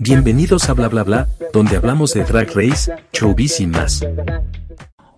Bienvenidos a Bla Bla Bla, donde hablamos de Drag Race, showbiz y más.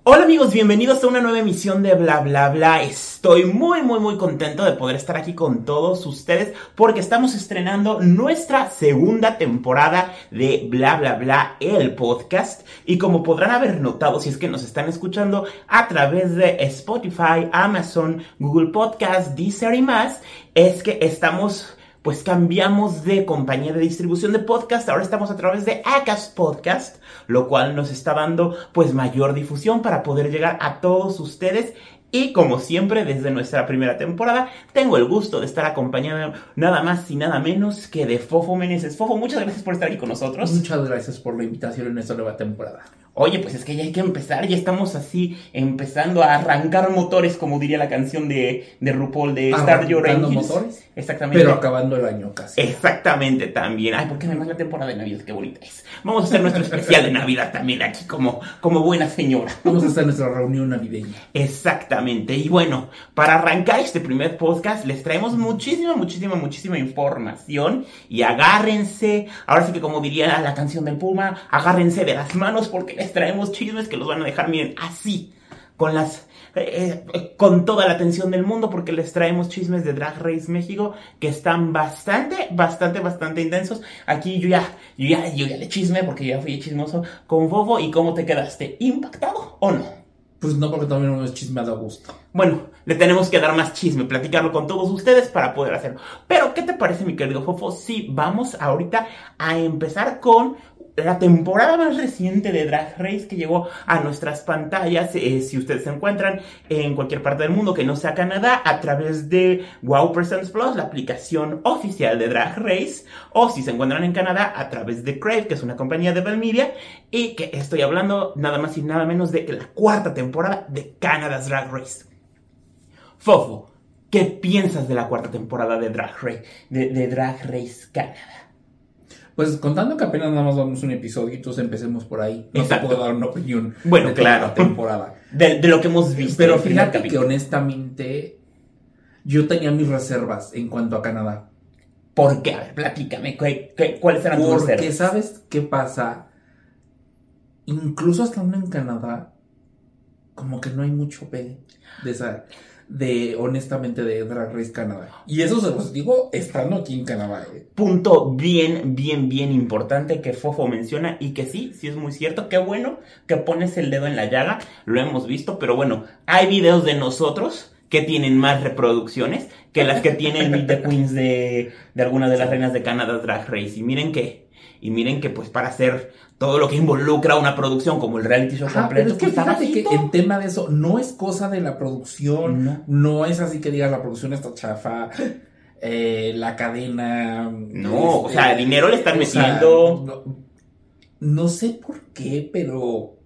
Hola amigos, bienvenidos a una nueva emisión de Bla Bla Bla. Estoy muy muy muy contento de poder estar aquí con todos ustedes porque estamos estrenando nuestra segunda temporada de Bla Bla Bla, el podcast. Y como podrán haber notado si es que nos están escuchando a través de Spotify, Amazon, Google Podcast, Deezer y más, es que estamos pues cambiamos de compañía de distribución de podcast, ahora estamos a través de Acast Podcast, lo cual nos está dando pues mayor difusión para poder llegar a todos ustedes y como siempre, desde nuestra primera temporada, tengo el gusto de estar acompañado nada más y nada menos que de Fofo Meneses. Fofo, muchas gracias por estar aquí con nosotros. Muchas gracias por la invitación en esta nueva temporada. Oye, pues es que ya hay que empezar, ya estamos así empezando a arrancar motores, como diría la canción de, de RuPaul de Star Your Arrancando motores, Exactamente. pero acabando el año casi. Exactamente, también. Ay, porque además la temporada de Navidad, qué bonita es. Vamos a hacer nuestro especial de Navidad también aquí como, como buena señora. Vamos a hacer nuestra reunión navideña. Exactamente. Y bueno, para arrancar este primer podcast, les traemos muchísima, muchísima, muchísima información. Y agárrense, ahora sí que como diría la canción del Puma, agárrense de las manos porque les traemos chismes que los van a dejar, miren, así, con las... eh, eh, con toda la atención del mundo porque les traemos chismes de Drag Race México que están bastante, bastante, bastante intensos. Aquí yo ya, yo ya, yo ya le chisme porque yo ya fui chismoso con Fofo y cómo te quedaste, ¿impactado o no? Pues no, porque también no es chismeado a gusto. Bueno, le tenemos que dar más chisme, platicarlo con todos ustedes para poder hacerlo. Pero, ¿qué te parece, mi querido Fofo? Sí, vamos ahorita a empezar con la temporada más reciente de Drag Race que llegó a nuestras pantallas. eh, si ustedes se encuentran en cualquier parte del mundo que no sea Canadá, a través de Wow Presents Plus, la aplicación oficial de Drag Race, o si se encuentran en Canadá, a través de Crave, que es una compañía de Bell y que estoy hablando nada más y nada menos de la cuarta temporada de Canada's Drag Race. Fofo, ¿qué piensas de la cuarta temporada de Drag de, de Drag Race Canadá? Pues contando que apenas nada más vamos un episodio, entonces empecemos por ahí. No Exacto. te puedo dar una opinión Bueno, de claro. la temporada. De, de lo que hemos visto. Pero fíjate que honestamente yo tenía mis reservas en cuanto a Canadá. ¿Por qué? A ver, platícame. ¿qué- qué- ¿Cuáles eran tus Porque reservas? sabes qué pasa, incluso estando en Canadá, como que no hay mucho pegue de esa, de honestamente de Drag Race Canadá. Y eso se los digo estando aquí en Canadá. eh. Punto bien, bien, bien importante que Fofo menciona y que sí, sí es muy cierto. Qué bueno que pones el dedo en la llaga, lo hemos visto, pero bueno, hay videos de nosotros que tienen más reproducciones que las que tiene el Meet the Queens de, de alguna de las reinas de Canadá Drag Race. Y miren que, y miren que pues para hacer todo lo que involucra una producción como el reality show Ajá, completo, pero es que pues, está fíjate que en tema de eso no es cosa de la producción, No. no, es así que digas la producción está chafa, eh, la cadena. No, o este, sea, dinero le están sea, metiendo. no, no sé por qué, pero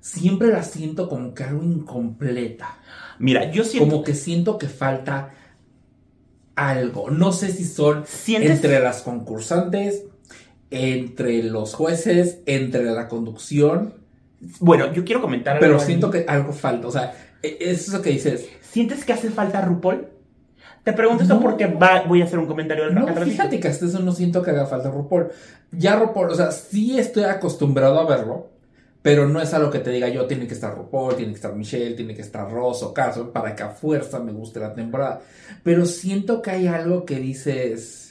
siempre la siento como que algo incompleta. Mira, yo siento... Como que siento que falta algo. No sé si son ¿Sientes? entre las concursantes, entre los jueces, entre la conducción. Bueno, yo quiero comentar Pero algo ahí. siento que algo falta. O sea, e- es eso que dices. ¿Sientes que hace falta RuPaul? Te pregunto esto porque va- voy a hacer un comentario al, No, fíjate que hasta eso no siento que haga falta RuPaul. Ya RuPaul, o sea, sí estoy acostumbrado a verlo, pero no es algo que te diga yo, tiene que estar RuPaul, tiene que estar Michelle, tiene que estar Ross o Carson para que a fuerza me guste la temporada. Pero siento que hay algo que dices.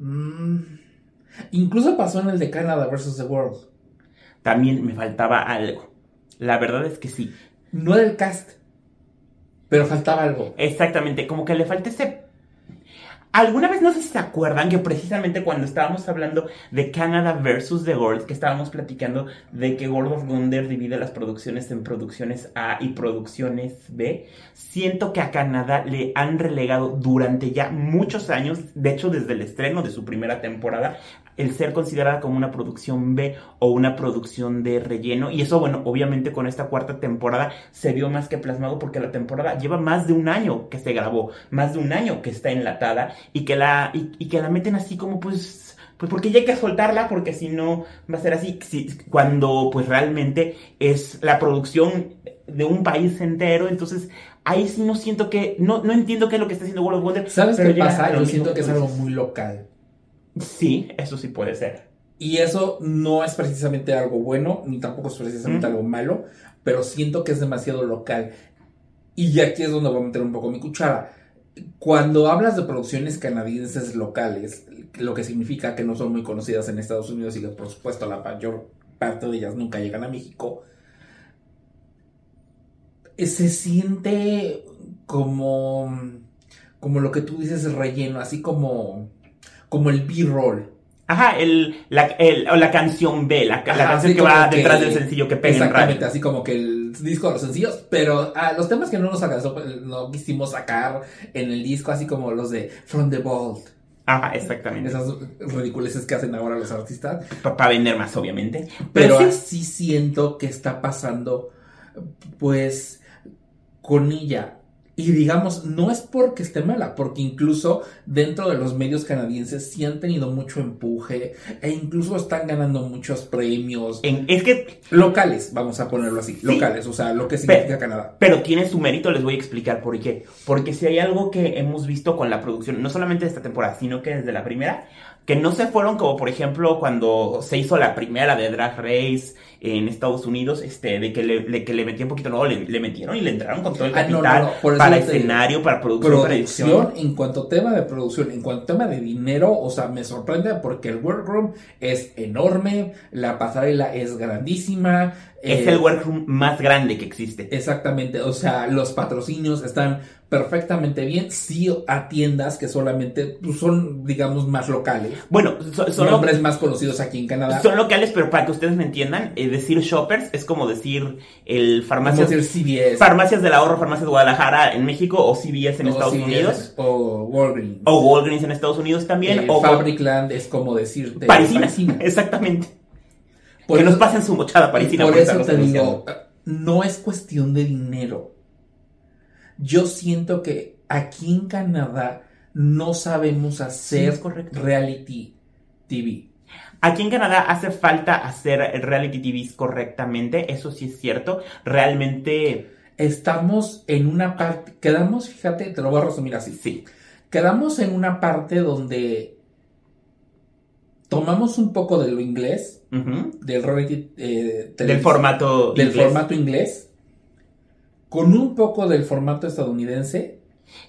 Mm, incluso pasó en el de Canada versus The World. También me faltaba algo. La verdad es que sí. No era el cast, pero faltaba algo. Exactamente, como que le falta ese... ¿Alguna vez no sé si se acuerdan que precisamente cuando estábamos hablando de Canada versus The World, que estábamos platicando de que World of Wonder divide las producciones en producciones A y producciones B, siento que a Canadá le han relegado durante ya muchos años, de hecho desde el estreno de su primera temporada, el ser considerada como una producción B o una producción de relleno. Y eso, bueno, obviamente con esta cuarta temporada se vio más que plasmado porque la temporada lleva más de un año que se grabó, más de un año que está enlatada y que la, y, y que la meten así como pues... Pues porque ya hay que soltarla, porque si no va a ser así. Si- cuando pues realmente es la producción de un país entero, entonces ahí sí no siento que, no, no entiendo qué es lo que está haciendo World of Wonder. ¿Sabes pero qué pasa? Yo siento que es algo muy local. Sí, eso sí puede ser. Y eso no es precisamente algo bueno, ni tampoco es precisamente Mm. algo malo, pero siento que es demasiado local. Y aquí es donde voy a meter un poco mi cuchara. Cuando hablas de producciones canadienses locales, lo que significa que no son muy conocidas en Estados Unidos y que por supuesto la mayor parte de ellas nunca llegan a México, se siente como, como lo que tú dices relleno, así como, como el B-roll. Ajá, el, la, el- o la canción B, la, canción que va que- detrás del sencillo que pega en Exactamente, radio. así como que el disco de los sencillos, pero ah, los temas que no nos alcanzó, no quisimos sacar en el disco, así como los de From the Vault, Ajá, exactamente. esas ridiculeces que hacen ahora los artistas, Para vender más, obviamente. pero sí, así siento que está pasando, pues, con ella. Y digamos, no es porque esté mala, porque incluso dentro de los medios canadienses sí han tenido mucho empuje e incluso están ganando muchos premios en- es que locales, vamos a ponerlo así, Sí. locales, o sea, lo que significa Canadá. Pero tiene su mérito, les voy a explicar por qué. Porque si hay algo que hemos visto con la producción, no solamente de esta temporada, sino que desde la primera, que no se fueron como por ejemplo cuando se hizo la primera de Drag Race en Estados Unidos, este, de que le, de que le metía un poquito, no, le, le metieron y le entraron con todo el Ah, no, capital no, no, para escenario, para producción, para Producción, edición. en cuanto a tema de producción, en cuanto a tema de dinero, o sea, me sorprende porque el workroom es enorme, la pasarela es grandísima. Es eh, el workroom más grande que existe. Exactamente, o sea, los patrocinios están perfectamente bien, sí a tiendas que solamente pues, son, digamos, más locales, Bueno, so- son nombres más conocidos aquí en Canadá, son locales, pero para que ustedes me entiendan, eh, decir shoppers es como decir el como farmacias, decir CVS, farmacias del ahorro, farmacias de Guadalajara en México o CVS en o Estados Unidos. o Walgreens. O Walgreens en Estados Unidos también. Eh, o Fabricland es como decirte Parisina. Parisina. Exactamente. Por que nos eso- pasen su mochada parisina. Por por eso te digo, no es cuestión de dinero. Yo siento que aquí en Canadá no sabemos hacer correcto. reality TV. Aquí en Canadá hace falta hacer reality TVs correctamente. Eso sí es cierto. Realmente, Estamos en una parte, quedamos, fíjate, te lo voy a resumir así. sí. Quedamos en una parte donde tomamos un poco de lo inglés, del reality eh, Del formato del inglés. formato inglés, con un poco del formato estadounidense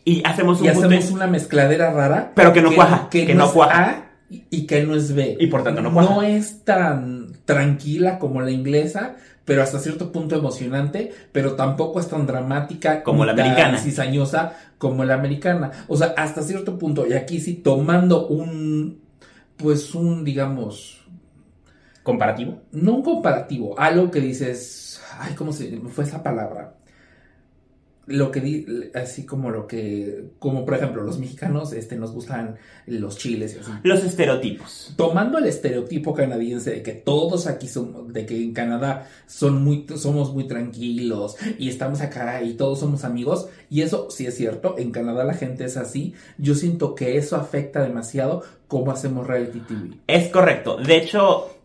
Y hacemos un y hacemos una mezcladera rara. Pero que no cuaja, que no cuaja. A y, que no es B. Y por tanto no cuaja. es tan tranquila como la inglesa, pero hasta cierto punto emocionante, pero tampoco es tan dramática Como la americana. cizañosa como la americana. O sea, hasta cierto punto, y aquí sí tomando un, pues un, digamos, comparativo. no un comparativo, algo que dices, ay, ¿cómo se fue esa palabra? Lo que di, así como lo que, como por ejemplo, los mexicanos, este, nos gustan los chiles y así. Los estereotipos. Tomando el estereotipo canadiense de que todos aquí somos, de que en Canadá son muy, somos muy tranquilos y estamos acá y todos somos amigos, y eso sí es cierto, en Canadá la gente es así, yo siento que eso afecta demasiado cómo hacemos reality TV. Es correcto. De hecho,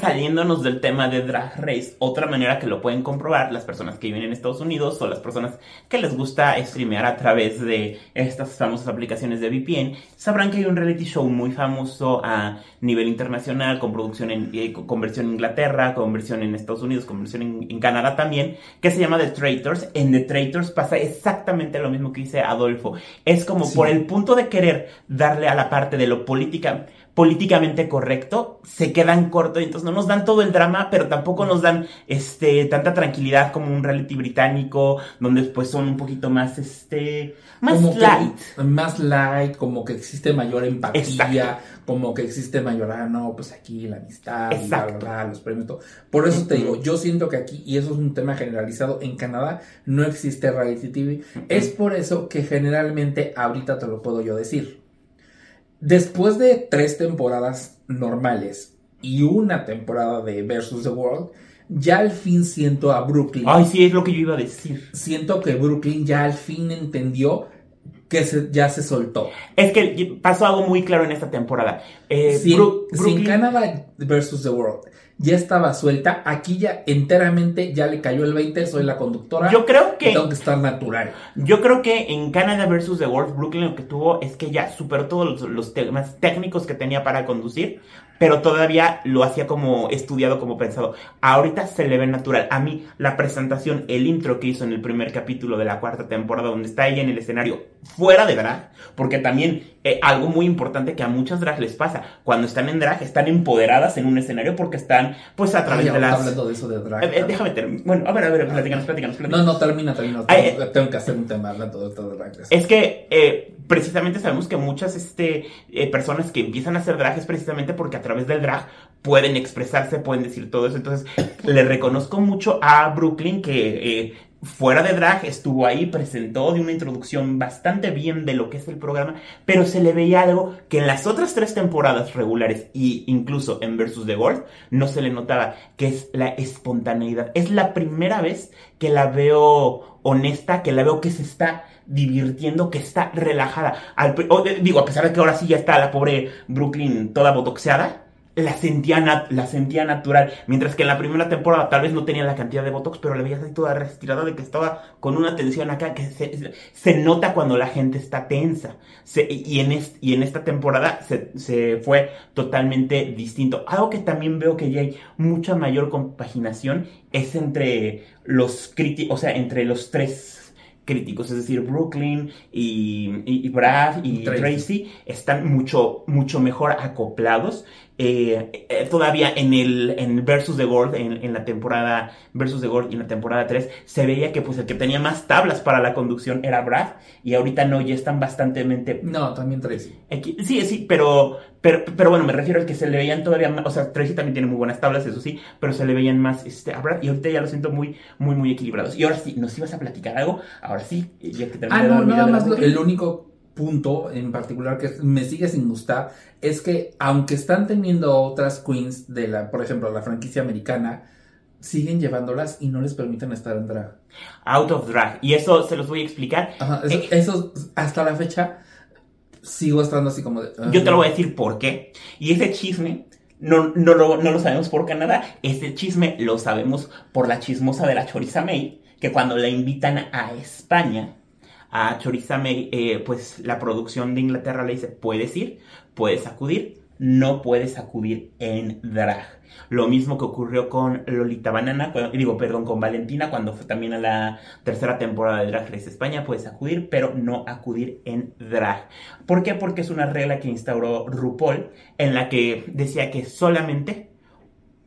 saliéndonos del tema de Drag Race, otra manera que lo pueden comprobar las personas que viven en Estados Unidos o las personas que les gusta streamear a través de estas famosas aplicaciones de VPN, sabrán que hay un reality show muy famoso a nivel internacional, con producción en, eh, con versión en Inglaterra, con versión en Estados Unidos, con versión en, en Canadá también, que se llama The Traitors. En The Traitors pasa exactamente lo mismo que dice Adolfo. Es como Sí. por el punto de querer darle a la parte de lo política políticamente correcto, se quedan cortos y entonces no nos dan todo el drama, pero tampoco nos dan este tanta tranquilidad como un reality británico, donde pues son un poquito más este más Como que- light. más light, como que existe mayor empatía, Exacto. como que existe mayor, ah, no, pues aquí la amistad, y Exacto. bla, los premios, todo. Por eso te digo, yo siento que aquí, y eso es un tema generalizado, en Canadá no existe reality TV. Es por eso que generalmente, ahorita te lo puedo yo decir, después de tres temporadas normales y una temporada de Versus the World, ya al fin siento a Brooklyn Ay, sí, es lo que yo iba a decir. siento que Brooklyn ya al fin entendió que se- ya se soltó. Es que pasó algo muy claro en esta temporada. Eh, Bru- Brooklyn- en Canadá versus The World ya estaba suelta, aquí ya enteramente ya le cayó el 20, soy la conductora. Yo creo que tengo que estar natural. Yo creo que en Canada versus The World, Brooklyn lo que tuvo es que ya superó todos los, los temas técnicos que tenía para conducir, pero todavía lo hacía como estudiado, como pensado. Ahorita se le ve natural. A mí, la presentación, el intro que hizo en el primer capítulo de la cuarta temporada, donde está ella en el escenario fuera de drag, porque también eh, algo muy importante que a muchas drag les pasa, cuando están en drag, están empoderadas en un escenario porque están, pues, a través Ay, de las... hablando de eso de drag. Eh, eh, déjame terminar. Bueno, a ver, a ver, platícanos, platícanos, platícanos. No, no, termina, termina. Ay, Tengo, tengo que hacer un tema hablando de esto de drag. Es que eh, precisamente sabemos que muchas este, eh, personas que empiezan a hacer drag es precisamente porque a través del drag pueden expresarse, pueden decir todo eso. Entonces, le reconozco mucho a Brooklyn que eh, fuera de drag estuvo ahí, presentó de una introducción bastante bien de lo que es el programa, pero se le veía algo que en las otras tres temporadas regulares e incluso en Versus the World no se le notaba, que es la espontaneidad. Es la primera vez que la veo honesta, que la veo que se está divirtiendo, que está relajada. Al eh, digo, a pesar de que ahora sí ya está la pobre Brooklyn toda botoxeada, la sentía, la sentía natural. Mientras que en la primera temporada tal vez no tenía la cantidad de botox, pero la veías ahí toda restirada de que estaba con una tensión acá, que se, se nota cuando la gente está tensa. Se- y, en est- y en esta temporada se, se fue totalmente distinto. Algo que también veo que ya hay mucha mayor compaginación es entre los críticos, o sea, entre los tres críticos, es decir, Brooklyn y, y- y Brad y Tracy. Tracy. están mucho, mucho mejor acoplados. Eh, eh, todavía en el en Versus the World, en, en la temporada Versus the World y en la temporada 3, se veía que pues el que tenía más tablas para la conducción era Brad y ahorita no, ya están bastante No, también Tracy. Aquí- Sí, sí, pero, pero, pero bueno, me refiero al que se le veían todavía más, o sea, Tracy también tiene muy buenas tablas, eso sí, pero se le veían más este, a Brad y ahorita ya lo siento muy, muy, muy equilibrados. Y ahora sí, ¿nos ibas a platicar algo? Ahora sí, ya que terminé Ah, no, nada más lo- el único punto en particular que me sigue sin gustar es que aunque están teniendo otras queens de la, por ejemplo, la franquicia americana, siguen llevándolas y no les permiten estar en drag. Out of drag. Y eso se los voy a explicar. Ajá, eso, Eh. eso, hasta la fecha sigo estando así como de... Yo te lo voy a decir por qué. Y ese chisme no, no, lo, no lo sabemos por Canadá. Este chisme lo sabemos por la chismosa de la Choriza May, que cuando la invitan a España, a Choriza May, eh, pues la producción de Inglaterra le dice, puedes ir, puedes acudir, no puedes acudir en drag. Lo mismo que ocurrió con Lolita Banana, digo, perdón, con Valentina, cuando fue también a la tercera temporada de Drag Race España, puedes acudir, pero no acudir en drag. ¿Por qué? Porque es una regla que instauró RuPaul, en la que decía que solamente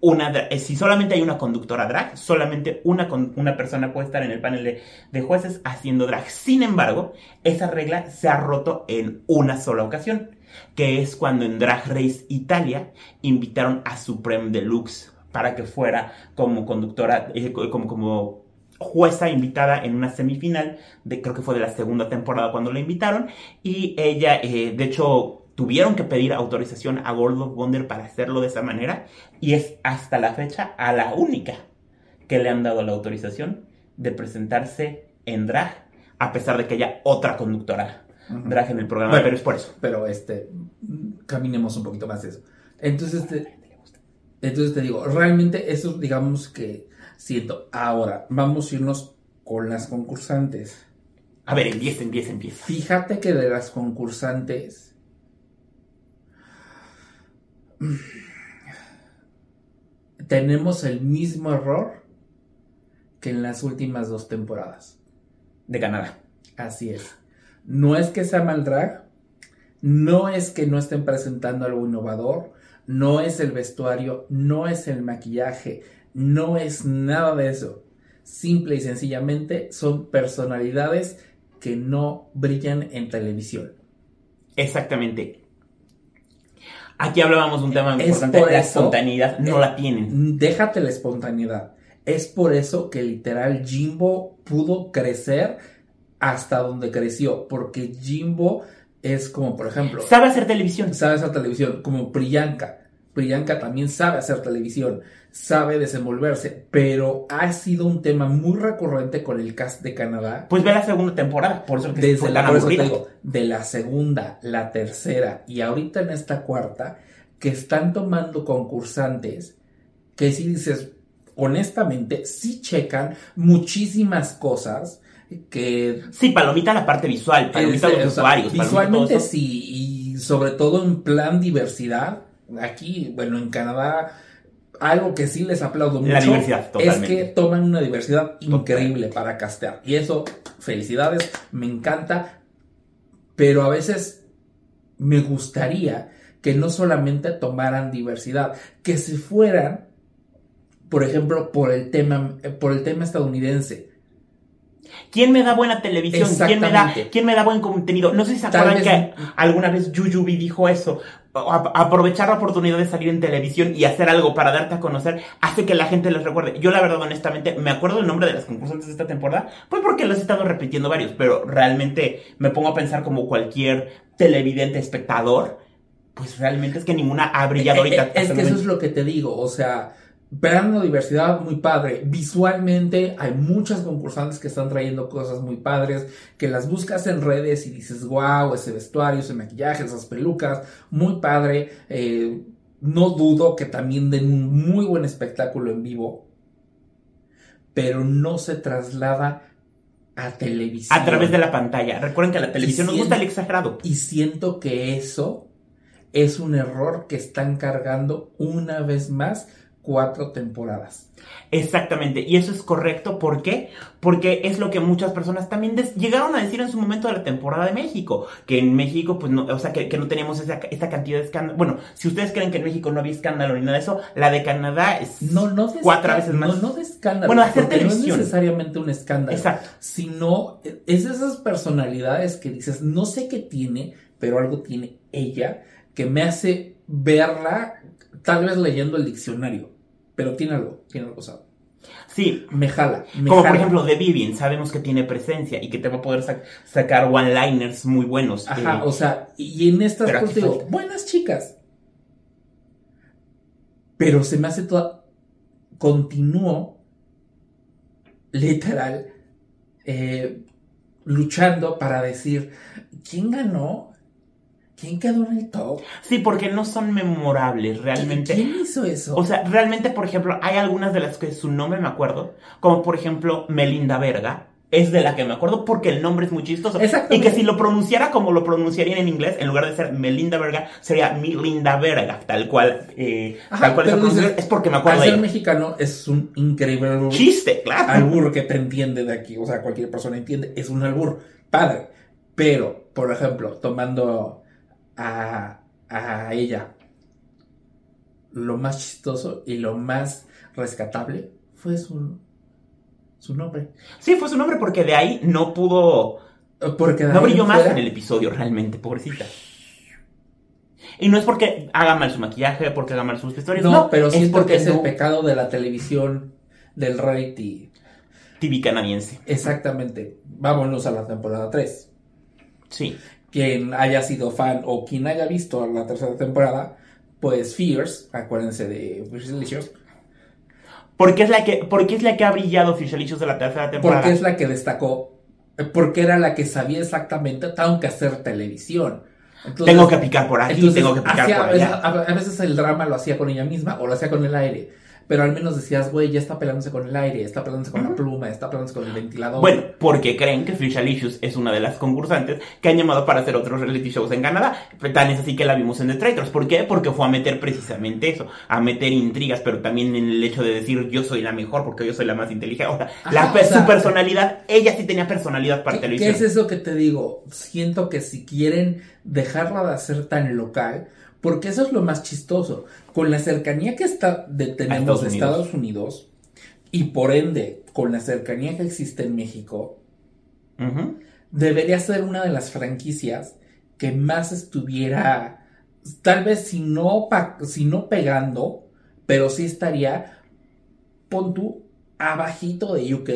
una eh, si solamente hay una conductora drag, solamente una, una persona puede estar en el panel de, jueces haciendo drag. Sin embargo, esa regla se ha roto en una sola ocasión, que es cuando en Drag Race Italia invitaron a Supreme Deluxe para que fuera como conductora, eh, co- como, como jueza invitada en una semifinal, de, creo que fue de la segunda temporada cuando la invitaron, y ella, eh, de hecho, tuvieron que pedir autorización a World of Wonder para hacerlo de esa manera, y es hasta la fecha a la única que le han dado la autorización de presentarse en drag, a pesar de que haya otra conductora drag en el programa, Bueno. pero es por eso. Pero este, caminemos un poquito más de eso. Entonces, te, entonces te digo, realmente eso digamos que siento. Ahora, vamos a irnos con las concursantes. A ver, empieza, empieza, empieza. Fíjate que de las concursantes. Tenemos el mismo error que en las últimas dos temporadas. De Canadá. Así es. No es que sea mal drag, no es que no estén presentando algo innovador, no es el vestuario, no es el maquillaje, no es nada de eso. Simple y sencillamente son personalidades que no brillan en televisión. Exactamente. Aquí hablábamos de un tema Es importante, por la eso- espontaneidad no la tienen. Déjate la espontaneidad. Es por eso que literal Jimbo pudo crecer hasta donde creció, porque Jimbo es como, por ejemplo, Sabe hacer televisión. sabes a televisión, como Priyanka. Priyanka también sabe hacer televisión, sabe desenvolverse, pero ha sido un tema muy recurrente con el cast de Canadá. Pues ve la segunda temporada, por eso que Desde la, por eso te aburrida. digo, de la segunda, la tercera y ahorita en esta cuarta, que están tomando concursantes que si dices, honestamente, sí checan muchísimas cosas que Sí, palomita la parte visual, palomita los usuarios, visualmente sí, y sobre todo en plan diversidad. Aquí, bueno, en Canadá, algo que sí les aplaudo mucho La diversidad, es que toman una diversidad increíble para castear. Y eso, felicidades, me encanta. Pero a veces me gustaría que no solamente tomaran diversidad, que se fueran, por ejemplo, por el tema, por el tema estadounidense. ¿Quién me da buena televisión? ¿Quién me da. ¿Quién me da buen contenido? No sé si se acuerdan vez- que alguna vez Yuyubi dijo eso. A- aprovechar la oportunidad de salir en televisión y hacer algo para darte a conocer hace que la gente les recuerde. Yo la verdad, honestamente, me acuerdo el nombre de las concursantes de esta temporada, pues porque los he estado repitiendo varios, pero realmente me pongo a pensar como cualquier televidente espectador, pues realmente es que ninguna ha brillado ahorita. Eh, eh, Es hasta que eso es lo que te digo, o sea, vean la diversidad muy padre. Visualmente hay muchas concursantes que están trayendo cosas muy padres, que las buscas en redes y dices, wow, ese vestuario, ese maquillaje, esas pelucas, muy padre. Eh, no dudo que también den un muy buen espectáculo en vivo, pero no se traslada a televisión. A través de la pantalla. Recuerden que a la televisión nos si gusta el exagerado. Y siento que eso es un error que están cargando una vez más cuatro temporadas. Exactamente, y eso es correcto, ¿por qué? Porque es lo que muchas personas también llegaron a decir en su momento de la temporada de México, que en México, pues no, o sea, que, que no teníamos esa, esa cantidad de escándalo. Bueno, si ustedes creen que en México no había escándalo ni nada de eso, la de Canadá es No, no de cuatro veces más. No, no de escándalo. Bueno, hacer porque no es televisión. necesariamente un escándalo. Exacto. Sino es esas personalidades que dices, no sé qué tiene, pero algo tiene ella que me hace verla, tal vez leyendo el diccionario. Pero tiene algo, tiene algo, ¿sabes? Sí, Me jala. Me como por ejemplo de Vivian, sabemos que tiene presencia y que te va a poder sac- sacar one-liners muy buenos. Ajá, eh, o sea, y en estas digo, falta. buenas chicas. Pero se me hace toda. Continúo, literal, eh, luchando para decir, ¿quién ganó? ¿Quién quedó en el top? sí, porque no son memorables realmente. ¿Quién hizo eso? O sea, realmente, por ejemplo, hay algunas de las que su nombre me acuerdo, como por ejemplo Melinda Verga, es de la que me acuerdo porque el nombre es muy chistoso. Y que si lo pronunciara como lo pronunciarían en inglés, en lugar de ser Melinda Verga, sería Milinda Verga, tal cual, eh, Ajá, tal cual esa dices, es porque me Al acuerdo de ser mexicano es un increíble Chiste, claro. albur que te entiende de aquí. O sea, cualquier persona entiende. Es un albur padre. Pero, por ejemplo, tomando a, a ella, lo más chistoso y lo más rescatable fue su, su nombre. Sí, fue su nombre porque de ahí no pudo, Porque no brilló más en el episodio realmente, pobrecita. Y no es porque haga mal su maquillaje, porque haga mal sus vestuarios, No, no, pero es siento porque que es el pecado de la televisión, del rating. TV canadiense. Exactamente. Vámonos a la temporada 3. Sí. Quien haya sido fan o quien haya visto la tercera temporada, pues Fierce, acuérdense de Fierce Delicious, Porque es la que, porque es la que ha brillado Fishelicious de la tercera temporada. porque es la que destacó, eh, porque era la que sabía exactamente, tengo que hacer televisión. Entonces- tengo que picar por aquí, entonces, tengo que picar por a veces- allá. a veces el drama lo hacía con ella misma o lo hacía con el aire. Pero al menos decías, güey, ya está peleándose con el aire, está peleándose con la pluma, está peleándose con el ventilador. Bueno, porque creen que Fishelicious es una de las concursantes que han llamado para hacer otros reality shows en Canadá. Tan es así que la vimos en The Traitors. ¿Por qué? Porque fue a meter precisamente eso, a meter intrigas, pero también en el hecho de decir yo soy la mejor porque yo soy la más inteligente. O sea, Ajá, la, o sea, su personalidad, ella sí tenía personalidad para ¿Qué, qué televisión. es eso que te digo? Siento que si quieren dejarla de hacer tan local, porque eso es lo más chistoso, con la cercanía que está de, tenemos Estados de Unidos. Estados Unidos y por ende con la cercanía que existe en México, debería ser una de las franquicias que más estuviera, tal vez si no, pa- si no pegando, pero sí estaría, pon tú, abajito de UK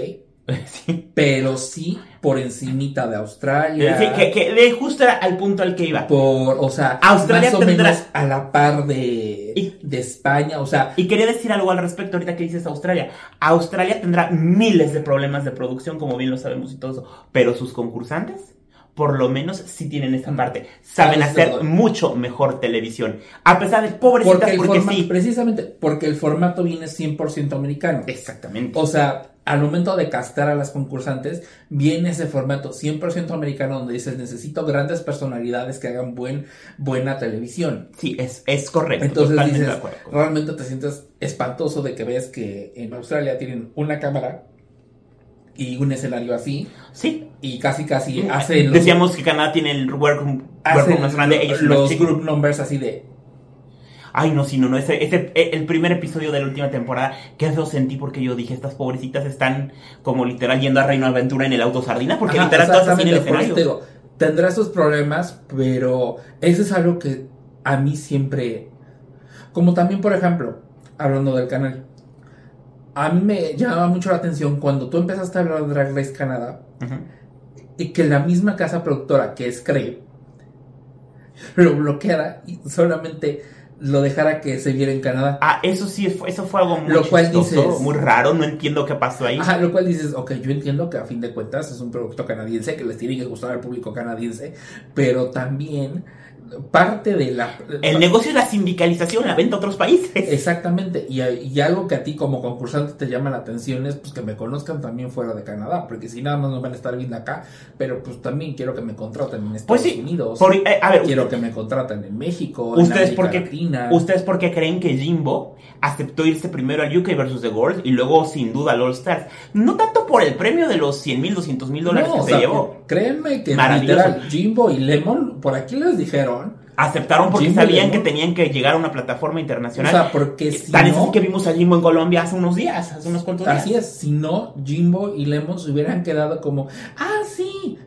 Sí. pero sí por encimita de Australia. Sí, que, que de justo al punto al que iba. Por, o sea, Australia más o tendrá- menos a la par de, Y- de España, o sea, Y quería decir algo al respecto ahorita que dices Australia. Australia tendrá miles de problemas de producción, como bien lo sabemos y todo eso, pero sus concursantes, por lo menos, sí tienen esa parte. Saben hacer mucho mejor televisión. A pesar de pobrecitas, porque porque, formato, sí. precisamente, porque el formato viene 100% americano. Exactamente. O sea, al momento de castar a las concursantes, viene ese formato 100% americano donde dices, necesito grandes personalidades que hagan buen, buena televisión. Sí, es, es correcto. Entonces dices, acuerdo realmente te sientes espantoso de que ves que en Australia tienen una cámara y un escenario así Sí. y casi casi hacen los, Decíamos que Canadá tiene el workroom, hacen workroom más grande, ellos los chicos. group numbers así de Ay, no, sí, no, no. Ese, ese, el primer episodio de la última temporada, que lo sentí porque yo dije, estas pobrecitas están como literal yendo a Reino Aventura en el auto sardina, porque Ajá, literal todas en el escenario. te digo, tendrá sus problemas, pero eso es algo que a mí siempre, como también por ejemplo, hablando del canal, a mí me llamaba mucho la atención cuando tú empezaste a hablar de Drag Race Canadá Ujú. y que la misma casa productora que es Crave lo bloqueara y solamente lo dejara que se viera en Canadá. Ah, eso sí, eso fue algo muy Lo cual chistoso, dices- muy raro, no entiendo qué pasó ahí. Ajá, lo cual dices, ok, yo entiendo que a fin de cuentas es un producto canadiense, que les tiene que gustar al público canadiense, pero también parte de la... El negocio es la sindicalización, la venta a otros países. Exactamente, y, y algo que a ti como concursante te llama la atención es pues que me conozcan también fuera de Canadá, porque si nada más nos van a estar viendo acá, pero pues también quiero que me contraten en Estados Pues sí, Unidos, Por- eh, a ver, quiero que me contraten en México, ¿Ustedes en América por qué- Latina. ¿Ustedes por qué creen que Jimbo aceptó irse primero al UK versus The World y luego sin duda al All Stars? No tanto por el premio de los 100 mil, 200 mil dólares No, que se sea, llevó. Créanme que literal, Jimbo y Lemon, por aquí les dijeron, Aceptaron porque Jimbo sabían que tenían que llegar a una plataforma o internacional. sea, porque si Tan es no, así que vimos a Jimbo en Colombia hace unos días, hace unos cuantos días. así es, si no, Jimbo y Lemon se hubieran quedado como, ah, sí,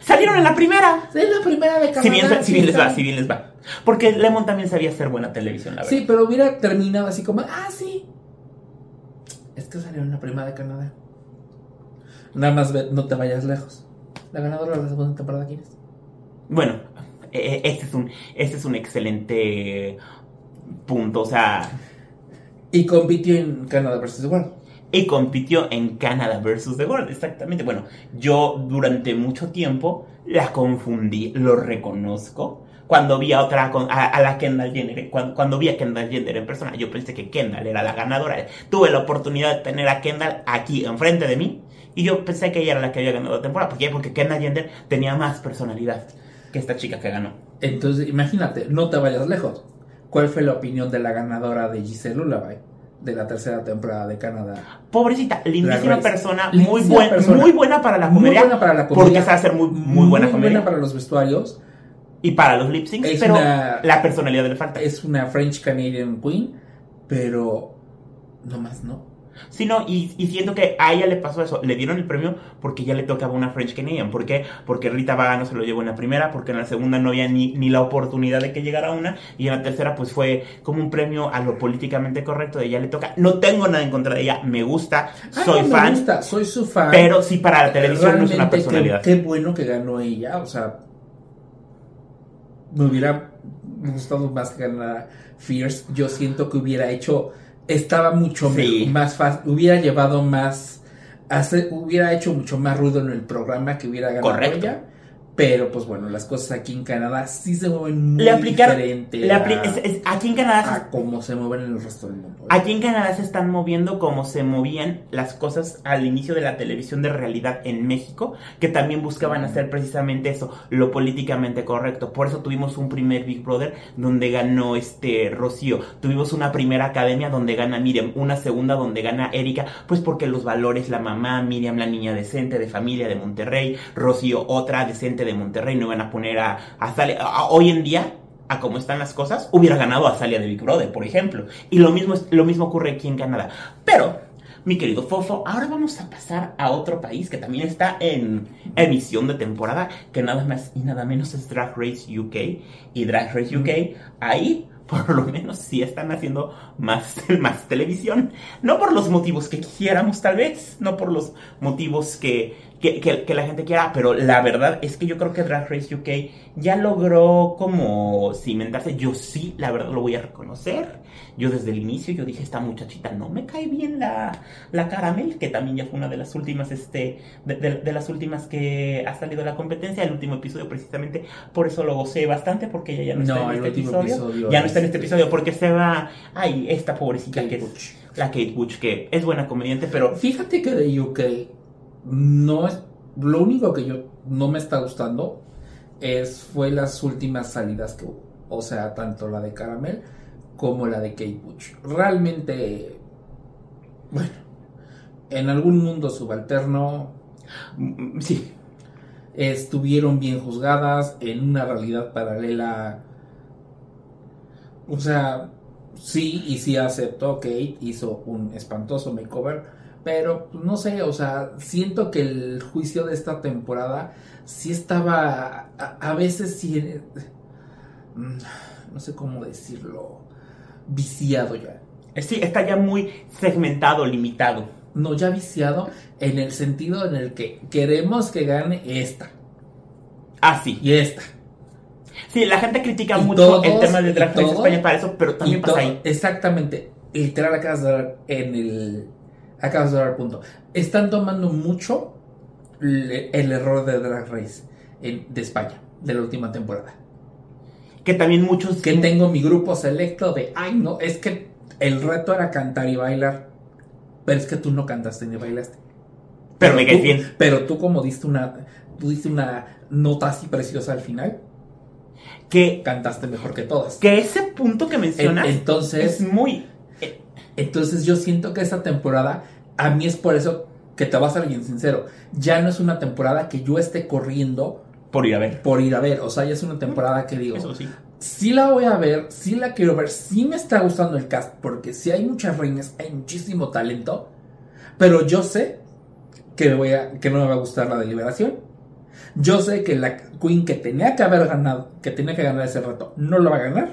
Salieron en la primera. es la primera de Canadá. Si bien, si sí bien les va, está". si bien les va. Porque Lemon también sabía hacer buena televisión, la verdad. Sí, pero hubiera terminado así como, ah, sí. Es que salió en la prima de Canadá. Nada más ve- no te vayas lejos. La ganadora de la segunda temporada, ¿quién es? Bueno, eh, este es un, este es un excelente punto. O sea, Y compitió en Canadá vs. World. y compitió en Canada versus The World, exactamente. Bueno, yo durante mucho tiempo la confundí, lo reconozco. Cuando vi a otra, a, a la Kendall Jenner, cuando, cuando vi a Kendall Jenner en persona, yo pensé que Kendall era la ganadora. Tuve la oportunidad de tener a Kendall aquí enfrente de mí y yo pensé que ella era la que había ganado la temporada. ¿Por qué? Porque Kendall Jenner tenía más personalidad que esta chica que ganó. Entonces, imagínate, no te vayas lejos. ¿Cuál fue la opinión de la ganadora de Giselle Lullaby de la tercera temporada de Canadá? Pobrecita, lindísima persona, muy, Lindísima buen- persona. muy buena para la Muy comedia. buena para la comedia. Porque sabe hacer muy, muy buena comedia. para los vestuarios. Y para los lip syncs, pero una- la personalidad le falta. Es una French Canadian Queen, pero no más, ¿no? Sí, no, y, y siento que a ella le pasó eso. Le dieron el premio porque ya le tocaba una French Canadian. ¿Por qué? Porque Rita Vaga no se lo llevó en la primera, porque en la segunda no había ni, ni la oportunidad de que llegara una, y en la tercera pues fue como un premio a lo políticamente correcto de ella le toca. No tengo nada en contra de ella, me gusta, Ah, soy no, me fan, gusta, soy su fan. pero sí para la televisión no es una qué- personalidad. Qué, bueno que ganó ella, o sea, me hubiera gustado más que ganara Fierce. Yo siento que hubiera hecho, estaba mucho Sí. más fácil, hubiera llevado más, hubiera hecho mucho más ruido en el programa que hubiera ganado Correcto. ella. Pero pues bueno, las cosas aquí en Canadá sí se mueven muy Le diferente le apli- a, es- es- aquí en Canadá a cómo se mueven en el resto del mundo. Aquí en Canadá se están moviendo como se movían las cosas al inicio de la televisión de realidad en México, que también buscaban hacer precisamente eso, lo políticamente correcto. Por eso tuvimos un primer Big Brother donde ganó este Rocío, tuvimos una primera academia donde gana Miriam, una segunda donde gana Erika, pues porque los valores, la mamá, Miriam la niña decente de familia de Monterrey, Rocío otra decente de Monterrey, no iban a poner a, a hoy en día a cómo están las cosas, hubiera ganado a Salia de Big Brother, por ejemplo. Y lo mismo, lo mismo ocurre aquí en Canadá. Pero, mi querido Fofo, ahora vamos a pasar a otro país que también está en emisión de temporada, que nada más y nada menos es Drag Race UK. Y Drag Race UK, ahí, por lo menos sí están haciendo más, más televisión. No por los motivos que quisiéramos, tal vez, no por los motivos que, que, que, la gente quiera, pero la verdad es que yo creo que Drag Race UK ya logró como cimentarse. Yo sí, la verdad lo voy a reconocer. Yo desde el inicio yo dije, esta muchachita no me cae bien la, la Caramel, que también ya fue una de las últimas, este, de, de, las últimas que ha salido de la competencia, el último episodio precisamente, por eso lo gocé bastante, porque ella ya no, está en este episodio, Ya no está en este episodio porque se va, ay, esta pobrecita que es la Kate Butch, que es buena comediante, pero... Fíjate que de UK no es, lo único que yo no me está gustando es, fue las últimas salidas que hubo. O sea, tanto la de Caramel como la de Kate Butch. Realmente, bueno, en algún mundo subalterno, mm, sí, estuvieron bien juzgadas en una realidad paralela. O sea, sí y sí aceptó que hizo un espantoso makeover, pero pues, no sé, o sea, siento que el juicio de esta temporada sí estaba a, veces sí mm, no sé cómo decirlo viciado ya. Eh, sí, está ya muy segmentado, limitado. No, ya viciado en el sentido en el que queremos que gane esta. Ah, sí. Y esta. Sí, la gente critica mucho el tema de Drag Race España para eso, pero también pasa ahí. Exactamente. Literal acabas de dar en el... Acabas de dar el punto. Están tomando mucho el error de Drag Race de España, de la última temporada que también muchos... Que tengo mi grupo selecto de, ay no, es que el reto era cantar y bailar, pero es que tú no cantaste ni bailaste. Pero, me quedé bien. Pero tú como diste una, tú diste una nota así preciosa al final, que cantaste mejor que todas. Que ese punto que mencionas entonces, es muy... Entonces yo siento que esta temporada, a mí es por eso que te vas a ser bien sincero, ya no es una temporada que yo esté corriendo por ir a ver. Por ir a ver. O sea, ya es una temporada que digo. Eso sí. Sí la voy a ver, sí la quiero ver, sí me está gustando el cast, porque sí hay muchas reinas, hay muchísimo talento. Pero yo sé que, voy a, que no me va a gustar la deliberación. Yo sé que la Queen que tenía que haber ganado, que tenía que ganar ese reto, no lo va a ganar.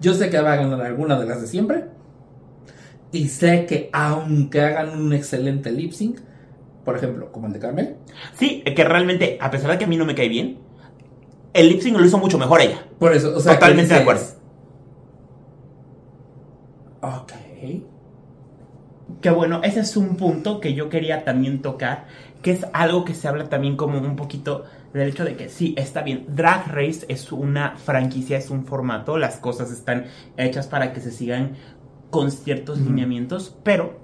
Yo sé que va a ganar alguna de las de siempre. Y sé que aunque hagan un excelente lip sync, por ejemplo, como el de Carmel. Sí, que realmente, a pesar de que a mí no me cae bien, el lip sync lo hizo mucho mejor ella. Por eso, o sea, totalmente de acuerdo. Ok. Que bueno, ese es un punto que yo quería también tocar, que es algo que se habla también como un poquito del hecho de que sí, está bien, Drag Race es una franquicia, es un formato, las cosas están hechas para que se sigan con ciertos lineamientos, pero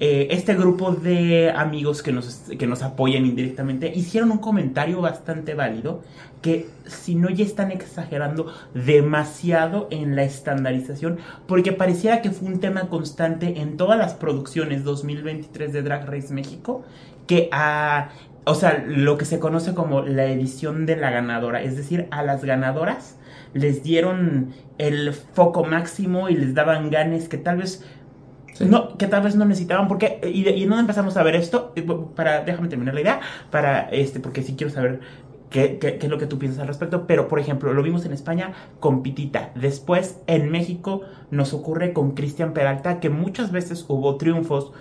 eh, este grupo de amigos que nos, que nos apoyan indirectamente hicieron un comentario bastante válido que si no ya están exagerando demasiado en la estandarización porque pareciera que fue un tema constante en todas las producciones 2023 de Drag Race México que a o sea, lo que se conoce como la edición de la ganadora, es decir, a las ganadoras les dieron el foco máximo y les daban ganes que tal vez no, que tal vez no necesitaban, porque, y, y no empezamos a ver esto, para, déjame terminar la idea, para, este, porque sí quiero saber Qué, qué, es lo que tú piensas al respecto. Pero, por ejemplo, lo vimos en España con Pitita. Después, en México, nos ocurre con Cristian Peralta, que muchas veces hubo triunfos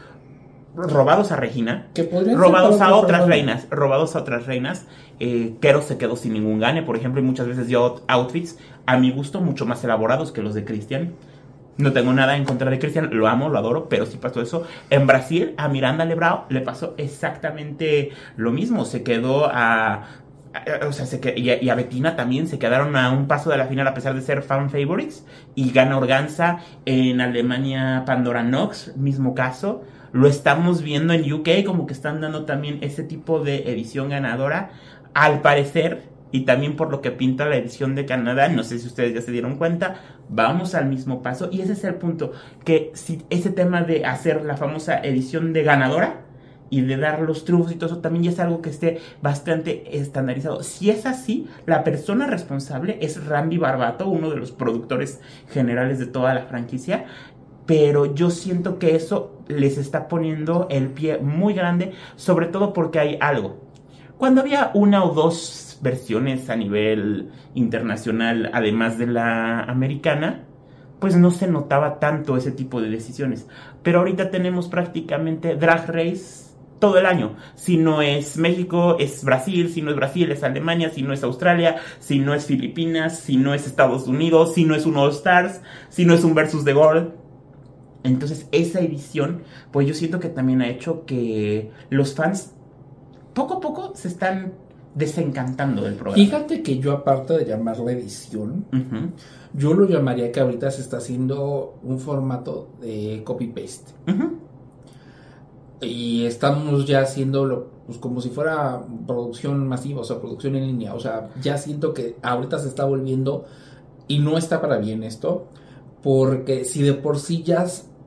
robados a Regina, robados a otras reinas, robados a otras reinas. Eh, Kero se quedó sin ningún gane, por ejemplo, y muchas veces dio outfits, a mi gusto, mucho más elaborados que los de Cristian. No tengo nada en contra de Cristian, lo amo, lo adoro, pero sí pasó eso. En Brasil, a Miranda Lebrao le pasó exactamente lo mismo. Se quedó a. o sea, se y, a, Bettina también se quedaron a un paso de la final a pesar de ser fan favorites. Y gana Organza en Alemania, Pandora Nox, mismo caso. Lo estamos viendo en UK, como que están dando también ese tipo de edición ganadora. Al parecer, y también por lo que pinta la edición de Canadá, no sé si ustedes ya se dieron cuenta, vamos al mismo paso y ese es el punto, que si ese tema de hacer la famosa edición de ganadora y de dar los triunfos y todo eso también ya es algo que esté bastante estandarizado. Si es así, la persona responsable es Randy Barbato, uno de los productores generales de toda la franquicia, pero yo siento que eso les está poniendo el pie muy grande, sobre todo porque hay algo. Cuando había una o dos versiones a nivel internacional, además de la americana, pues no se notaba tanto ese tipo de decisiones. Pero ahorita tenemos prácticamente Drag Race todo el año. Si no es México, es Brasil, si no es Brasil, es Alemania, si no es Australia, si no es Filipinas, si no es Estados Unidos, si no es un All Stars, si no es un Versus de Gold. Entonces esa edición, pues yo siento que también ha hecho que los fans poco a poco se están desencantando del programa. Fíjate que yo aparte de llamarla edición, yo lo llamaría que ahorita se está haciendo un formato de copy-paste. Y estamos ya haciéndolo pues, como si fuera producción masiva, o sea, producción en línea. O sea, ya siento que ahorita se está volviendo, y no está para bien esto, porque si de por sí ya,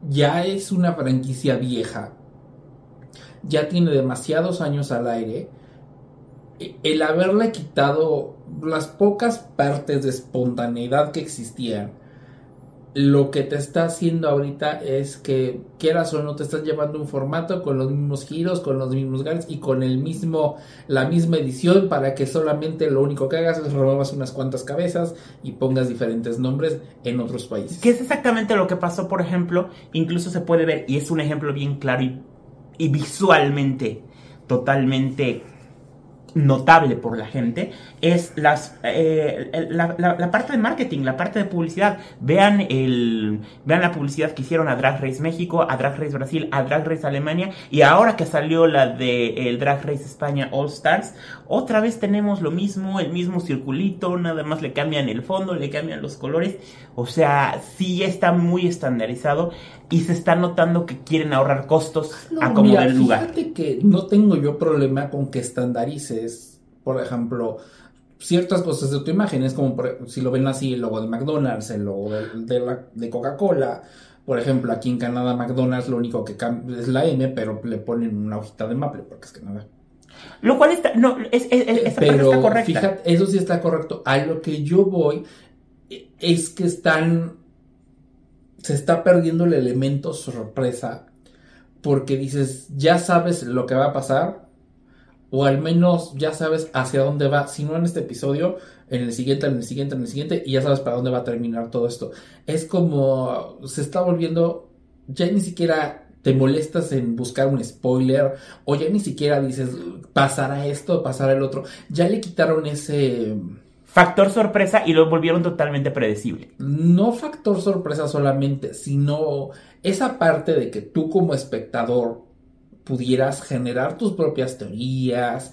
ya es una franquicia vieja, ya tiene demasiados años al aire, el haberle quitado las pocas partes de espontaneidad que existían, lo que te está haciendo ahorita es que quieras o no te estás llevando un formato con los mismos giros, con los mismos gags y con el mismo la misma edición para que solamente lo único que hagas es remuevas unas cuantas cabezas y pongas diferentes nombres en otros países. Que es exactamente lo que pasó, por ejemplo, incluso se puede ver, y es un ejemplo bien claro y visualmente totalmente notable por la gente, es las, eh, la, parte de marketing, la parte de publicidad. Vean, el, vean la publicidad que hicieron a Drag Race México, a Drag Race Brasil, a Drag Race Alemania, y ahora que salió la de el Drag Race España All Stars, otra vez tenemos lo mismo, el mismo circulito, nada más le cambian el fondo, le cambian los colores. O sea, sí está muy estandarizado y se está notando que quieren ahorrar costos No, a como del lugar. Fíjate que no tengo yo problema con que estandarices, por ejemplo, ciertas cosas de tu imagen. Es como por- si lo ven así, el logo de McDonald's, el logo de, de la- de Coca-Cola. Por ejemplo, aquí en Canadá, McDonald's lo único que cambia es la M, pero le ponen una hojita de maple, porque es Canadá. Lo cual está, no, es, es- es- esa parte Pero está correcta. fíjate, eso sí está correcto. A lo que yo voy eh, es que están. Se está perdiendo el elemento sorpresa. Porque dices, ya sabes lo que va a pasar. O al menos ya sabes hacia dónde va. Si no en este episodio, en el siguiente, en el siguiente, en el siguiente. Y ya sabes para dónde va a terminar todo esto. Es como. Se está volviendo. Ya ni siquiera te molestas en buscar un spoiler. O ya ni siquiera dices, pasará esto, pasará el otro. Ya le quitaron ese. Factor sorpresa y lo volvieron totalmente predecible. No factor sorpresa solamente, sino esa parte de que tú como espectador pudieras generar tus propias teorías,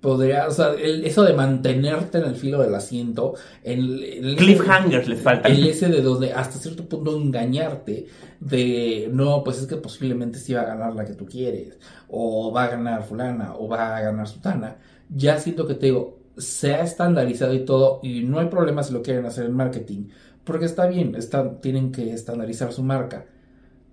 podrías, o sea, el- eso de mantenerte en el filo del asiento, el, el- Cliffhangers les faltan. el ese de donde hasta cierto punto engañarte de no, pues es que posiblemente sí va a ganar la que tú quieres, o va a ganar fulana, o va a ganar sutana. Ya siento que te digo, se ha estandarizado y todo, y no hay problema si lo quieren hacer en marketing, porque está bien, tienen que estandarizar su marca.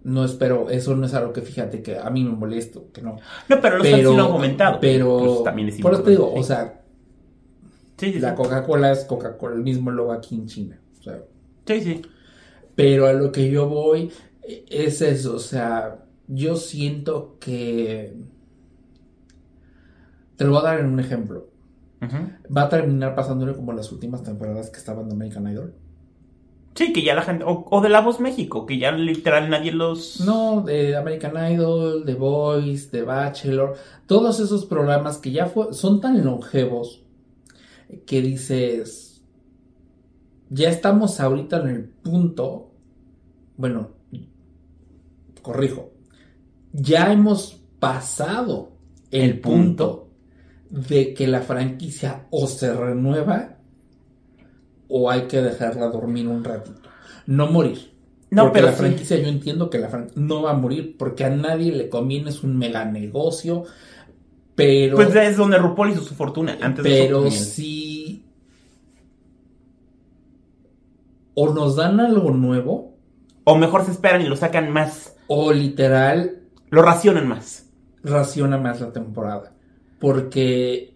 No espero, eso no es algo que fíjate que a mí me molesto, que no. No, pero los fans sí lo han comentado. Pero, Pues también es por eso te digo, o sea, sí, sí, la. Coca-Cola es Coca-Cola, el mismo logo aquí en China. O sea, Sí, sí. Pero a lo que yo voy eh, es eso, o sea, yo siento que... Te lo voy a dar en un ejemplo. Va a terminar pasándole como las últimas temporadas que estaban de American Idol. Sí, que ya la gente. O, o de La Voz México, que ya literal nadie los. No, de American Idol, The Voice, The Bachelor, todos esos programas que ya fue- son tan longevos que dices, ya estamos ahorita en el punto, bueno, corrijo, ya hemos pasado el, El punto. punto de que la franquicia o se renueva o hay que dejarla dormir un ratito, no morir. No, porque pero la sí. franquicia, yo entiendo que la franquicia no va a morir porque a nadie le conviene, es un mega negocio, pero, Pues es donde RuPaul hizo su fortuna. Antes de pero sí. O nos dan algo nuevo, O mejor se esperan y lo sacan más. o literal Lo racionan más. raciona más la temporada. Porque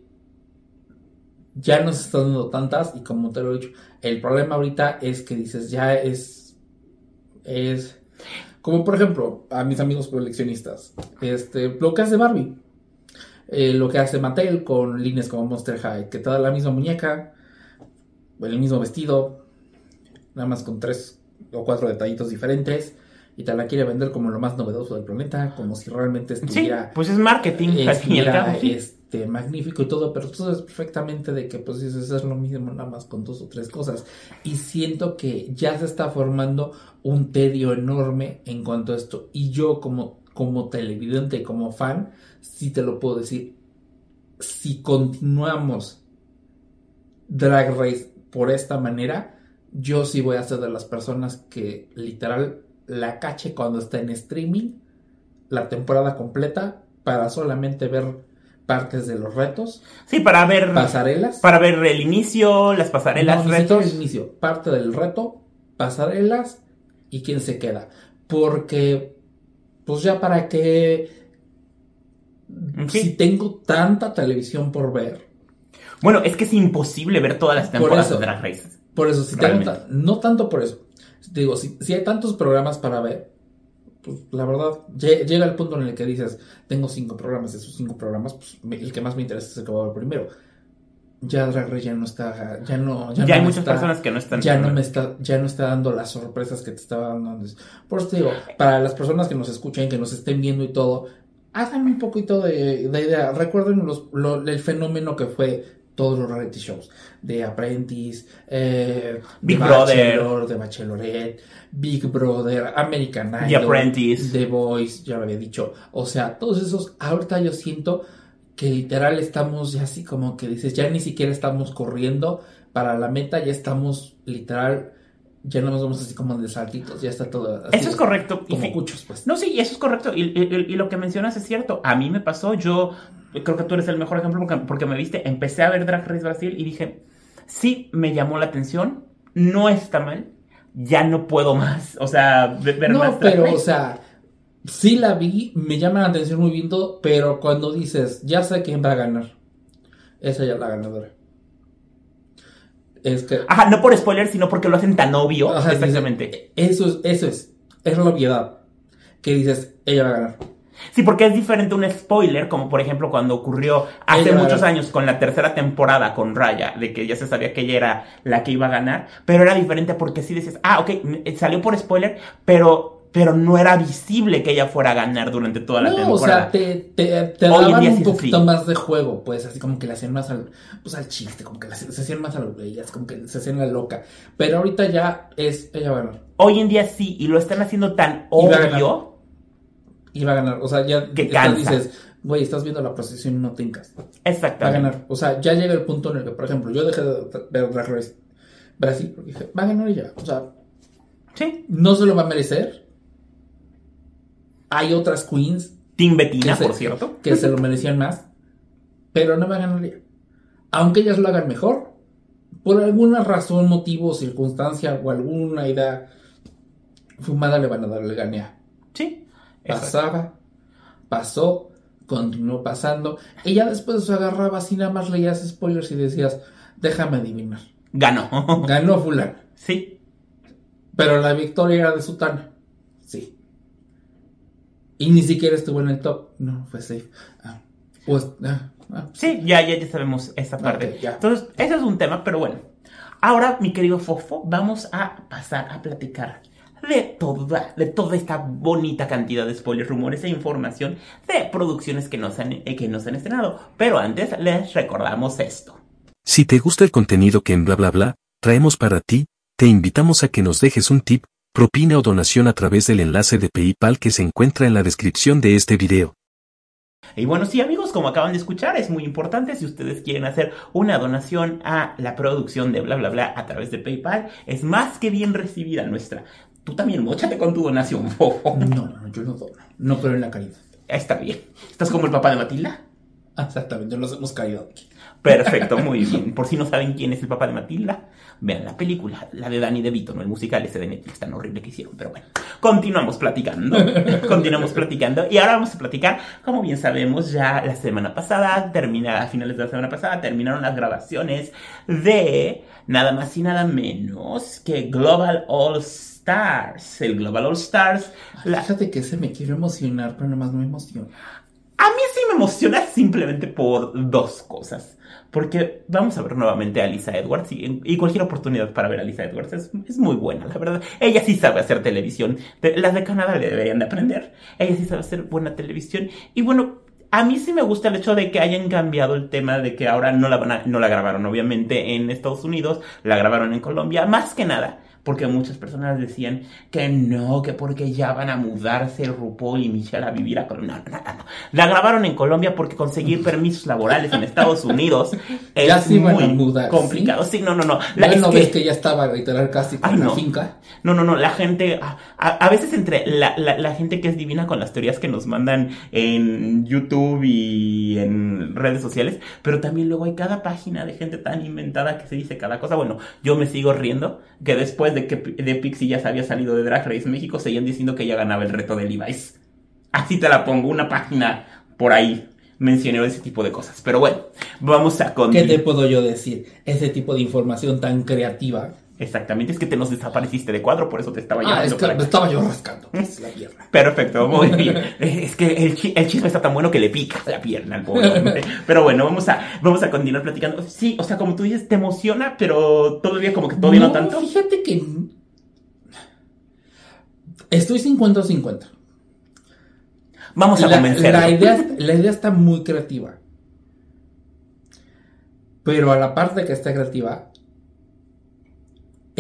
ya nos están dando tantas y como te lo he dicho, el problema ahorita es que dices, ya es, es, como por ejemplo, a mis amigos coleccionistas, este, lo que hace Barbie. eh, lo que hace Mattel con líneas como Monster High, que te da la misma muñeca, el mismo vestido, nada más con tres o cuatro detallitos diferentes. Y te la quiere vender como lo más novedoso del planeta, como si realmente Sí, estuviera pues es marketing, al fin y al estuviera, cabo. sí. este, magnífico y todo, pero tú sabes perfectamente de que pues dices es lo mismo nada más con dos o tres cosas. Y siento que ya se está formando un tedio enorme en cuanto a esto. Y yo como, como televidente, como fan, sí te lo puedo decir. Si continuamos Drag Race por esta manera, yo sí voy a ser de las personas que literal la cache cuando está en streaming la temporada completa para solamente ver partes de los retos, Sí, para ver, pasarelas. para ver el inicio, las pasarelas, no, retos. el inicio, parte del reto, pasarelas y quién se queda. Porque, pues ya para que, Sí. si tengo tanta televisión por ver, Bueno, es que es imposible ver todas las Por temporadas eso. de Drag Race. por eso, si tengo no tanto por eso, digo, si, si hay tantos programas para ver, pues la verdad, lle- llega el punto en el que dices, tengo cinco programas, esos cinco programas, pues me- el que más me interesa es el que voy a ver primero. Ya Drag Race ya no está, ya no, Ya, no hay muchas está- personas que no están. ya no me está, ya no está dando las sorpresas que te estaba dando antes. Por eso te digo, para las personas que nos escuchen, que nos estén viendo y todo, hagan un poquito de, de idea. Recuerden los, lo- el fenómeno que fue todos los reality shows de Apprentice, eh, Big de Brother. Bachelor, de Bachelorette, Big Brother, American Idol, The Apprentice. The Voice, ya lo había dicho. O sea, todos esos, ahorita yo siento que literal estamos ya así como que dices, ya ni siquiera estamos corriendo para la meta, ya estamos literal, ya no nos vamos así como de saltitos, ya está todo así Eso es correcto. Y como cuchos, pues. No, sí, eso es correcto. Y, y- y lo que mencionas es cierto. A mí me pasó, yo creo que tú eres el mejor ejemplo porque, porque me viste. Empecé a ver Drag Race Brasil y dije, sí, me llamó la atención, no está mal, ya no puedo más. O sea, ve- ver No, más Drag pero, Race. o sea, sí la vi, me llama la atención muy bien todo, pero cuando dices, ya sé quién va a ganar, esa ya es la ganadora. Es que... Ajá, no por spoiler, sino porque lo hacen tan obvio. Ajá, exactamente. dices, Eso es, eso es, es la obviedad. Que dices, ella va a ganar. Sí, porque es diferente un spoiler, como por ejemplo cuando ocurrió hace Ella- muchos años con la tercera temporada con Raya, de que ya se sabía que ella era la que iba a ganar, pero era diferente porque sí decías, ah, ok, m- salió por spoiler, pero, pero no era visible que ella fuera a ganar durante toda la No, o temporada. sea, te, te, te daban un poquito así. más de juego, pues, así como que le hacían más al, pues, al chiste, como que le se hacían más a los bellas, como que se hacían la loca. Pero ahorita ya es, ella va a ganar. Hoy en día sí, y lo están haciendo tan Y obvio. Y va a ganar. O sea, ya Que estás- dices, güey, estás viendo la procesión y no te hincas. Va a ganar. O sea, ya llega el punto en el que, por ejemplo, yo dejé de ver Drag Race Brasil porque dije, va a ganar ella. O sea, Sí. no se lo va a merecer. Hay otras queens Team se- por cierto. que se lo merecían más, pero no va a ganar ella. Aunque ellas lo hagan mejor, por alguna razón, motivo, circunstancia o alguna idea fumada le van a dar el gane a. Sí. Pasaba, pasó, continuó pasando. Y ya después se agarraba así, nada más leías spoilers y decías, déjame adivinar. Ganó. Ganó fulano. sí. Pero la victoria era de Sutana. Sí. Y ni siquiera estuvo en el top. No, fue safe. Ah, pues, ah, ah, Sí, ya, ya, ya sabemos esa parte. Entonces, ese es un tema, pero bueno. Ahora, mi querido Fofo, vamos a pasar a platicar de toda, de toda esta bonita cantidad de spoilers, rumores e información de producciones que nos han, eh, que nos han estrenado. Pero antes les recordamos esto. Si te gusta el contenido que en bla bla bla traemos para ti, te invitamos a que nos dejes un tip, propina o donación a través del enlace de PayPal que se encuentra en la descripción de este video. Y bueno, sí amigos, como acaban de escuchar, es muy importante si ustedes quieren hacer una donación a la producción de bla bla bla a través de PayPal, es más que bien recibida nuestra. Tú también, mochate con tu donación. No, no, yo no dono. No creo en la caridad. Está bien. ¿Estás como el papá de Matilda? Exactamente, nos hemos caído aquí. Perfecto, muy bien. Por si no saben quién es el papá de Matilda, vean la película, la de Danny DeVito, no el musical ese de Netflix tan horrible que hicieron. Pero bueno, continuamos platicando. continuamos platicando. Y ahora vamos a platicar, como bien sabemos, ya la semana pasada, termina, a finales de la semana pasada, terminaron las grabaciones de nada más y nada menos que Global All Stars. El Global All Stars. la- Fíjate que se me quiero emocionar, pero nomás no me emociona. A mí sí me emociona simplemente por dos cosas. Porque vamos a ver nuevamente a Lisa Edwards y, y cualquier oportunidad para ver a Lisa Edwards es, es, muy buena, la verdad. Ella sí sabe hacer televisión. De, las de Canadá le deberían de aprender. Ella sí sabe hacer buena televisión. Y bueno, a mí sí me gusta el hecho de que hayan cambiado el tema de que ahora no la, van a, no la grabaron obviamente en Estados Unidos, la grabaron en Colombia, más que nada porque muchas personas decían que no, que porque ya van a mudarse RuPaul y Michelle a vivir a Colombia. No, no, no, La grabaron en Colombia porque conseguir permisos laborales en Estados Unidos es ya sí muy mudar, complicado. ¿sí? no, no, no. La, ¿No, no que... ves que ya estaba literal casi con una no. finca? No, no, no. La gente, a, a, a veces entre la, la, la, gente que es divina con las teorías que nos mandan en YouTube y en redes sociales, pero también luego hay cada página de gente tan inventada que se dice cada cosa. Bueno, yo me sigo riendo que después de que de Pixie ya se había salido de Drag Race México, seguían diciendo que ya ganaba el reto de Levi's. Así te la pongo, una página por ahí mencionó ese tipo de cosas. Pero bueno, vamos a continuar. ¿Qué te puedo yo decir? Ese tipo de información tan creativa. Exactamente, es que te nos desapareciste de cuadro, por eso te estaba llamando. Ah, es que me estaba yo rascando pues, la pierna. Perfecto, muy bien. es que el, ch el, chisme está tan bueno que le pica la pierna al pobre hombre. Pero bueno, vamos a, vamos a continuar platicando. Sí, o sea, como tú dices, te emociona, pero todavía como que todavía no, no tanto. Fíjate que Estoy 50-50. Vamos a la, convencer. La idea, la idea está muy creativa. Pero a la parte que está creativa,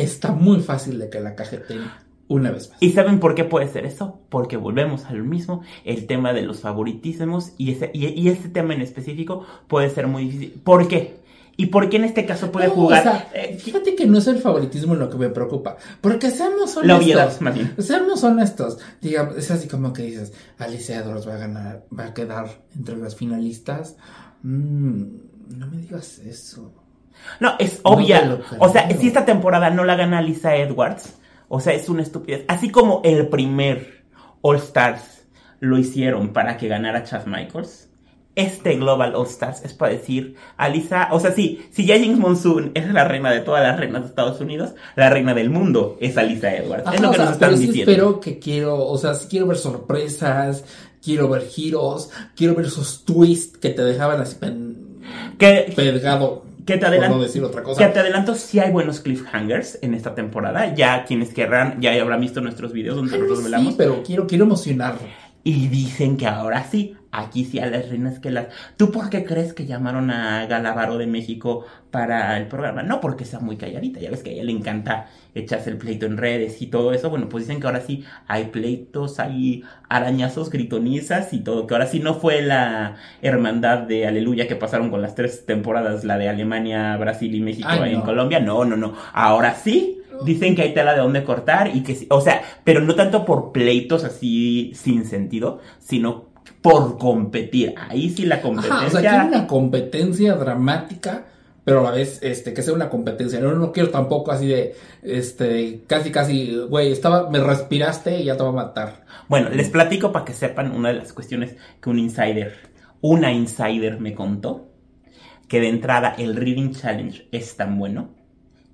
está muy fácil de que la cajeten una vez más. ¿Y saben por qué puede ser eso? Porque volvemos a lo mismo, el tema de los favoritismos y ese, y, y este tema en específico puede ser muy difícil. ¿Por qué? ¿Y por qué en este caso puede no, jugar? O sea, eh, fíjate que no es el favoritismo lo que me preocupa. Porque seamos honestos. La obviedad, más bien. Seamos honestos. Digamos, es así como que dices, Alicia Edwards va a ganar, va a quedar entre las finalistas. Mm, no me digas eso. No, es obvia. No o sea, si esta temporada no la gana Alicia Edwards, o sea, es una estupidez. Así como el primer All Stars lo hicieron para que ganara Chad Michaels este Global All Stars es para decir, Alisa, o sea, sí, si ya James Monsoon es la reina de todas las reinas de Estados Unidos, la reina del mundo es Alisa Edwards. Ajá, es lo que o sea, nos están pero diciendo. espero que quiero, o sea, sí quiero ver sorpresas, quiero ver giros, quiero ver esos twists que te dejaban así pen... que, pegado. Que te, adelanto, no decir otra cosa. que te adelanto, sí hay buenos cliffhangers en esta temporada. Ya quienes querrán, ya habrán visto nuestros videos donde nos revelamos. Sí, pero quiero, quiero emocionar. Y dicen que ahora sí, aquí sí a las reinas que las... ¿Tú por qué crees que llamaron a Galavaro de México para el programa? No porque sea muy calladita, ya ves que a ella le encanta echarse el pleito en redes y todo eso. Bueno, pues dicen que ahora sí hay pleitos, hay arañazos, gritonizas y todo. Que ahora sí no fue la hermandad de Aleluya que pasaron con las tres temporadas, la de Alemania, Brasil y México Ay, en no. Colombia. No, no, no. Ahora sí dicen que hay tela de dónde cortar y que, sí- o sea, pero no tanto por pleitos así sin sentido, sino por competir. Ahí sí la competencia. Ajá, o sea, quiero una competencia dramática, pero a la vez, este, que sea una competencia. No, no quiero tampoco así de, este, casi, casi, güey, estaba, me respiraste y ya te va a matar. Bueno, les platico para que sepan una de las cuestiones que un insider, una insider me contó, que de entrada el Reading Challenge es tan bueno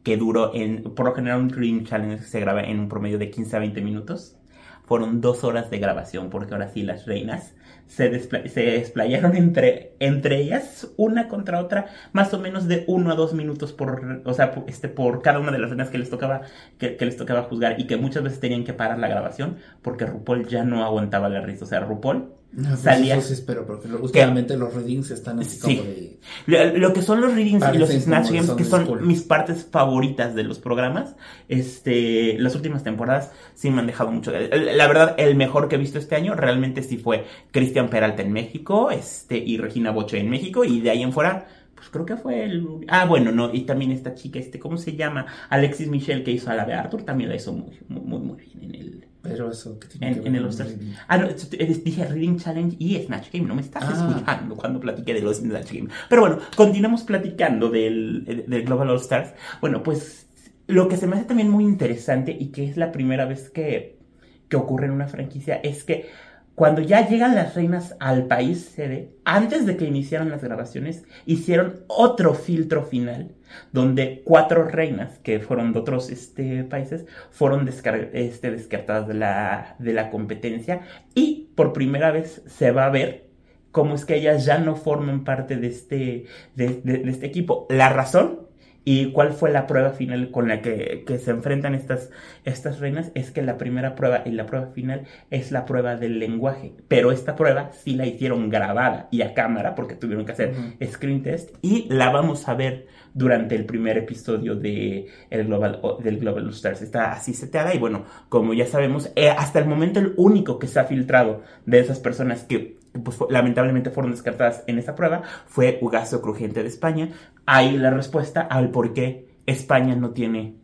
que duró en, por lo general un Reading Challenge se graba en un promedio de 15 a 20 minutos. Fueron dos horas de grabación porque ahora sí las reinas se, despla- se desplayaron entre, entre ellas, una contra otra, más o menos de uno a dos minutos por, o sea, por, este, por cada una de las reinas que les tocaba, que, que les tocaba juzgar y que muchas veces tenían que parar la grabación porque RuPaul ya no aguantaba la risa. O sea, RuPaul No, salía. Eso sí espero, porque últimamente los readings están así Sí. como de... Lo, lo que son los readings y los snatch games, que son School. mis partes favoritas de los programas, este, las últimas temporadas sí me han dejado mucho. La verdad, el mejor que he visto este año realmente sí fue Cristian Peralta en México, este, y Regina Boche en México, y de ahí en fuera, pues creo que fue el. Ah, bueno, no, y también esta chica, este, ¿cómo se llama? Alexis Michelle, que hizo a la de Arthur, también la hizo muy, muy, muy, muy bien en el. Pero eso que tiene En, que ver en el All-Stars. Ah, no, t- dije Reading Challenge y Snatch Game. No me estás Ah. escuchando cuando platiqué de los Snatch Game. Pero bueno, continuamos platicando del, del Global All Stars. Bueno, pues lo que se me hace también muy interesante y que es la primera vez que, que ocurre en una franquicia es que cuando ya llegan las reinas al país sede, antes de que iniciaran las grabaciones, hicieron otro filtro final donde cuatro reinas que fueron de otros este, países fueron este, descartadas de la, de la competencia y por primera vez se va a ver cómo es que ellas ya no forman parte de este, de este equipo. La razón y cuál fue la prueba final con la que, que se enfrentan estas, estas reinas es que la primera prueba y la prueba final es la prueba del lenguaje. Pero esta prueba sí la hicieron grabada y a cámara porque tuvieron que hacer Ujú. screen test y la vamos a ver durante el primer episodio de el Global, del Global Stars. Está así seteada y bueno, como ya sabemos, eh, hasta el momento el único que se ha filtrado de esas personas que pues, lamentablemente fueron descartadas en esa prueba fue Ugaso Crujiente de España. Ahí la respuesta al por qué España no tiene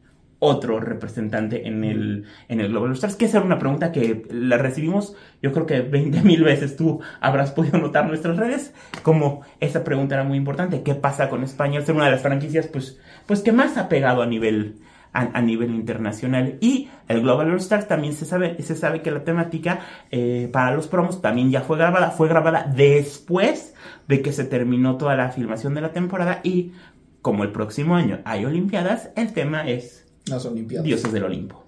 otro representante en el, en el Global Stars, que esa era una pregunta que la recibimos, yo creo que 20 mil veces. Tú habrás podido notar en nuestras redes, como esa pregunta era muy importante, ¿qué pasa con España? Ser una de las franquicias, pues, pues que más ha pegado a nivel, a, a nivel internacional. Y el Global All Stars también se sabe, se sabe que la temática eh, para los promos también ya fue grabada, fue grabada después de que se terminó toda la filmación de la temporada y como el próximo año hay Olimpiadas, el tema es Las Olimpiadas. Dioses del Olimpo.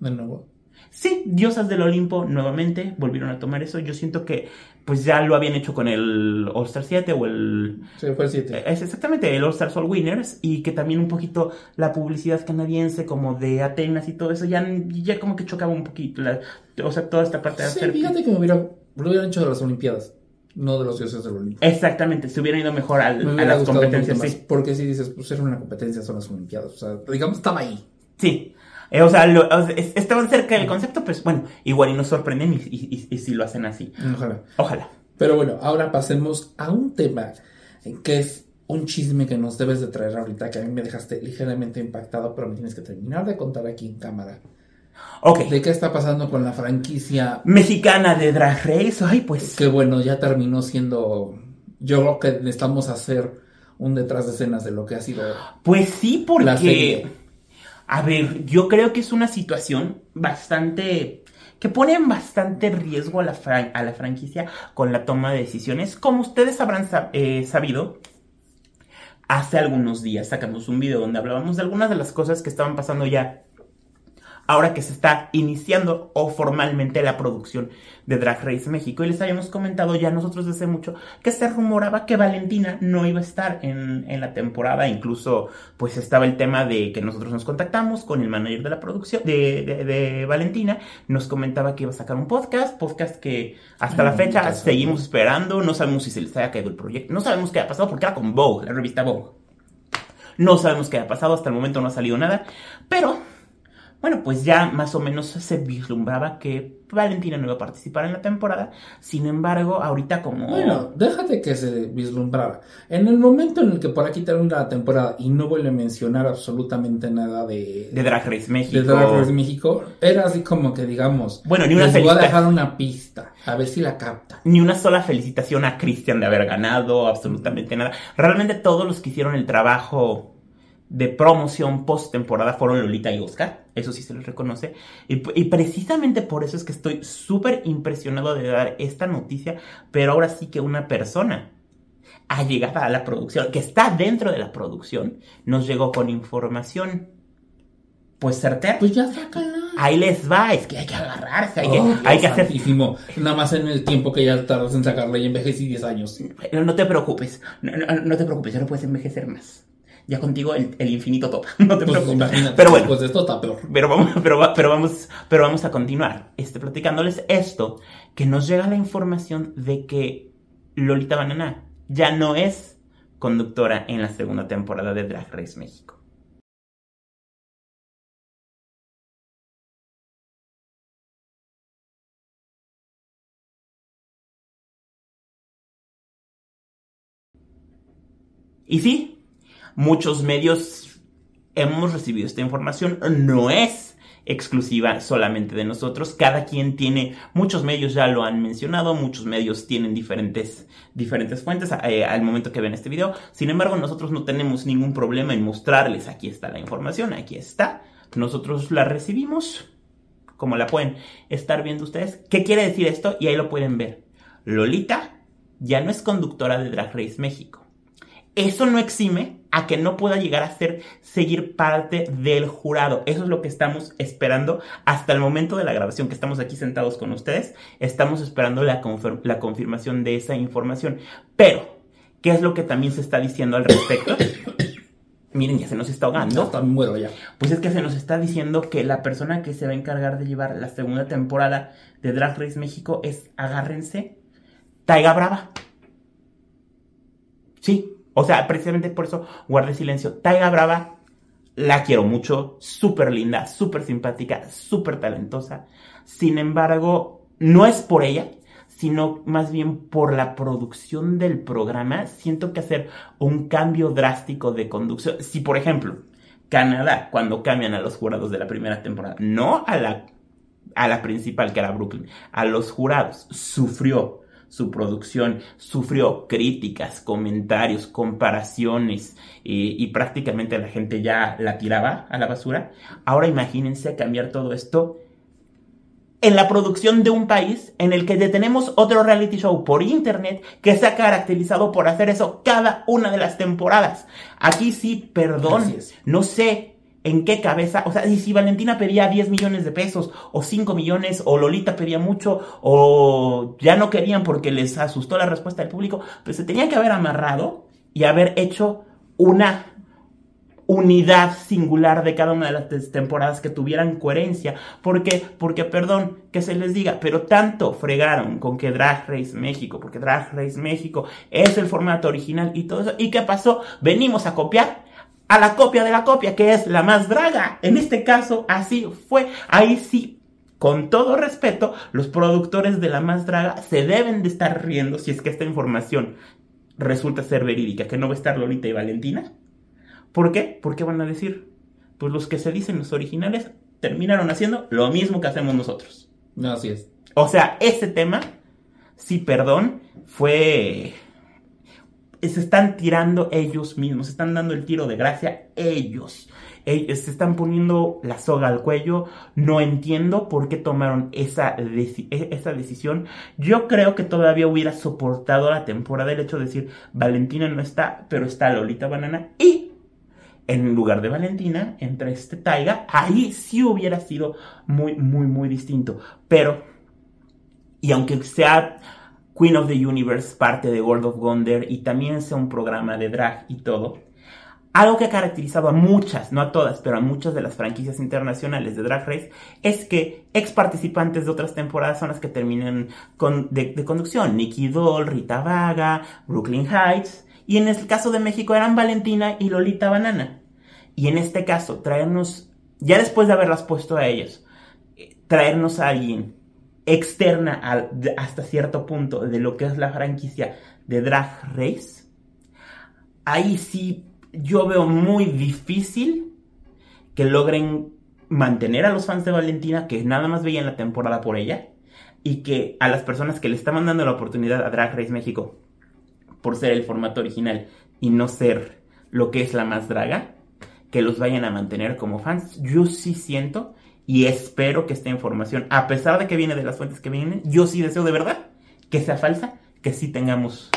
De nuevo. Sí, Diosas del Olimpo nuevamente volvieron a tomar eso. Yo siento que pues ya lo habían hecho con el All Star 7 o el... Sí, fue el 7. Es exactamente el All Stars All Winners y que también un poquito la publicidad canadiense como de Atenas y todo eso ya, ya como que chocaba un poquito. la- o sea, toda esta parte de Sí, hacer... fíjate que me hubiera, lo hubieran hecho de las Olimpiadas, no de los dioses del Olimpo. Exactamente, se hubiera ido mejor al- Me a las competencias, más, sí. Porque si dices, pues era una competencia, son las Olimpiadas. O sea, digamos, estaba ahí. Sí. Eh, o sea, lo- estaban cerca del concepto, pues bueno, igual y nos sorprenden y, y, y- y si lo hacen así. Ojalá. Ojalá. Pero bueno, ahora pasemos a un tema que es un chisme que nos debes de traer ahorita, que a mí me dejaste ligeramente impactado, pero me tienes que terminar de contar aquí en cámara. Ok. ¿De qué está pasando con la franquicia? Mexicana de Drag Race, ay, pues. Que bueno, ya terminó siendo... Yo creo que necesitamos hacer un detrás de escenas de lo que ha sido... Pues sí, porque. La serie. A ver, yo creo que es una situación bastante. que pone en bastante riesgo a la, a la franquicia con la toma de decisiones. Como ustedes habrán eh, sabido, hace algunos días sacamos un video donde hablábamos de algunas de las cosas que estaban pasando ya. Ahora que se está iniciando o formalmente la producción de Drag Race México. Y les habíamos comentado ya nosotros desde mucho que se rumoraba que Valentina no iba a estar en, en la temporada. Incluso pues estaba el tema de que nosotros nos contactamos con el manager de la producción de, de- de Valentina. Nos comentaba que iba a sacar un podcast. Podcast que hasta la Mm, fecha seguimos esperando. No sabemos si se les haya caído el proyecto. No sabemos qué ha pasado porque era con Vogue, la revista Vogue. No sabemos qué ha pasado, hasta el momento no ha salido nada, pero bueno, pues ya más o menos se vislumbraba que Valentina no iba a participar en la temporada. Sin embargo, ahorita como... Bueno, déjate que se vislumbrara. En el momento en el que por aquí termina la temporada y no vuelve a mencionar absolutamente nada de, de Drag Race México. de Drag Race México, era así como que digamos, Bueno, ni una les voy a dejar una pista, a ver si la capta. Ni una sola felicitación a Christian de haber ganado, absolutamente nada. Realmente todos los que hicieron el trabajo de promoción post temporada fueron Lolita y Oscar, eso sí se les reconoce. Y, y precisamente por eso es que estoy súper impresionado de dar esta noticia, pero ahora sí que una persona allegada a la producción, que está dentro de la producción, nos llegó con información. Pues certera. Pues ya sácala. Ahí les va, es que hay que agarrarse, hay que, Oh, hay que hacer. Nada más en el tiempo que ya tardas en sacarla y envejecí 10 años. No, no te preocupes, no, no- no te preocupes, ya no puedes envejecer más. Ya contigo el, el infinito topa, no te Pues preocupes. Pero bueno, pues esto está peor. pero vamos, pero, pero vamos, pero vamos a continuar, este, platicándoles esto, que nos llega la información de que Lolita Banana ya no es conductora en la segunda temporada de Drag Race México. Y sí, muchos medios hemos recibido esta información. No es exclusiva solamente de nosotros. Cada quien tiene, muchos medios ya lo han mencionado, muchos medios tienen diferentes, diferentes fuentes eh, al momento que ven este video. Sin embargo, nosotros no tenemos ningún problema en mostrarles, aquí está la información, aquí está. Nosotros la recibimos, como la pueden estar viendo ustedes. ¿Qué quiere decir esto? Y ahí lo pueden ver. Lolita ya no es conductora de Drag Race México. Eso no exime a que no pueda llegar a ser seguir parte del jurado. Eso es lo que estamos esperando hasta el momento de la grabación que estamos aquí sentados con ustedes. Estamos esperando la, la confirmación de esa información. Pero, ¿qué es lo que también se está diciendo al respecto? Miren, ya se nos está ahogando. está muero ya. Pues es que se nos está diciendo que la persona que se va a encargar de llevar la segunda temporada de Drag Race México es, agárrense, Taiga Brava. Sí, o sea, precisamente por eso guardé silencio. Taiga Brava, la quiero mucho, súper linda, súper simpática, súper talentosa. Sin embargo, no es por ella, sino más bien por la producción del programa, siento que hacer un cambio drástico de conducción. Si, por ejemplo, Canadá, cuando cambian a los jurados de la primera temporada, no a la, a la principal, que era Brooklyn, a los jurados, sufrió su producción, sufrió críticas, comentarios, comparaciones y prácticamente la gente ya la tiraba a la basura. Ahora imagínense cambiar todo esto en la producción de un país en el que detenemos otro reality show por internet que se ha caracterizado por hacer eso cada una de las temporadas. Aquí sí, perdón, no sé en qué cabeza, o sea, y si Valentina pedía 10 millones de pesos o 5 millones o Lolita pedía mucho o ya no querían porque les asustó la respuesta del público, pues se tenía que haber amarrado y haber hecho una unidad singular de cada una de las temporadas que tuvieran coherencia. porque Porque, perdón, que se les diga, pero tanto fregaron con que Drag Race México, porque Drag Race México es el formato original y todo eso. ¿Y qué pasó? Venimos a copiar a la copia de la copia, que es la más draga. En este caso, así fue. Ahí sí, con todo respeto, los productores de la más draga se deben de estar riendo si es que esta información resulta ser verídica, que no va a estar Lolita y Valentina ¿Por qué? Porque van a decir, pues los que se dicen los originales terminaron haciendo lo mismo que hacemos nosotros. No, así es. O sea, ese tema, sí, perdón, fue... Se están tirando ellos mismos, se están dando el tiro de gracia ellos. ellos se están poniendo la soga al cuello. No entiendo por qué tomaron esa, e-, esa decisión. Yo creo que todavía hubiera soportado la temporada el hecho de decir, Valentina no está, pero está Lolita Banana. Y en lugar de Valentina, entre este Taiga, ahí sí hubiera sido muy, muy, muy distinto. Pero, y aunque sea Queen of the Universe parte de World of Wonder y también sea un programa de drag y todo, algo que ha caracterizado a muchas, no a todas, pero a muchas de las franquicias internacionales de Drag Race es que ex participantes de otras temporadas son las que terminan con, de, de conducción. Nikki Doll, Rita Vaga, Brooklyn Heights, y en el caso de México eran Valentina y Lolita Banana. Y en este caso, traernos, ya después de haberlas puesto a ellos, traernos a alguien externa hasta cierto punto de lo que es la franquicia de Drag Race, ahí sí yo veo muy difícil que logren mantener a los fans de Valentina, que nada más veían la temporada por ella, y que a las personas que le estaban dando la oportunidad a Drag Race México por ser el formato original y no ser lo que es la más draga, que los vayan a mantener como fans. Yo sí siento y espero que esta información, a pesar de que viene de las fuentes que vienen, yo sí deseo de verdad que sea falsa, que sí tengamos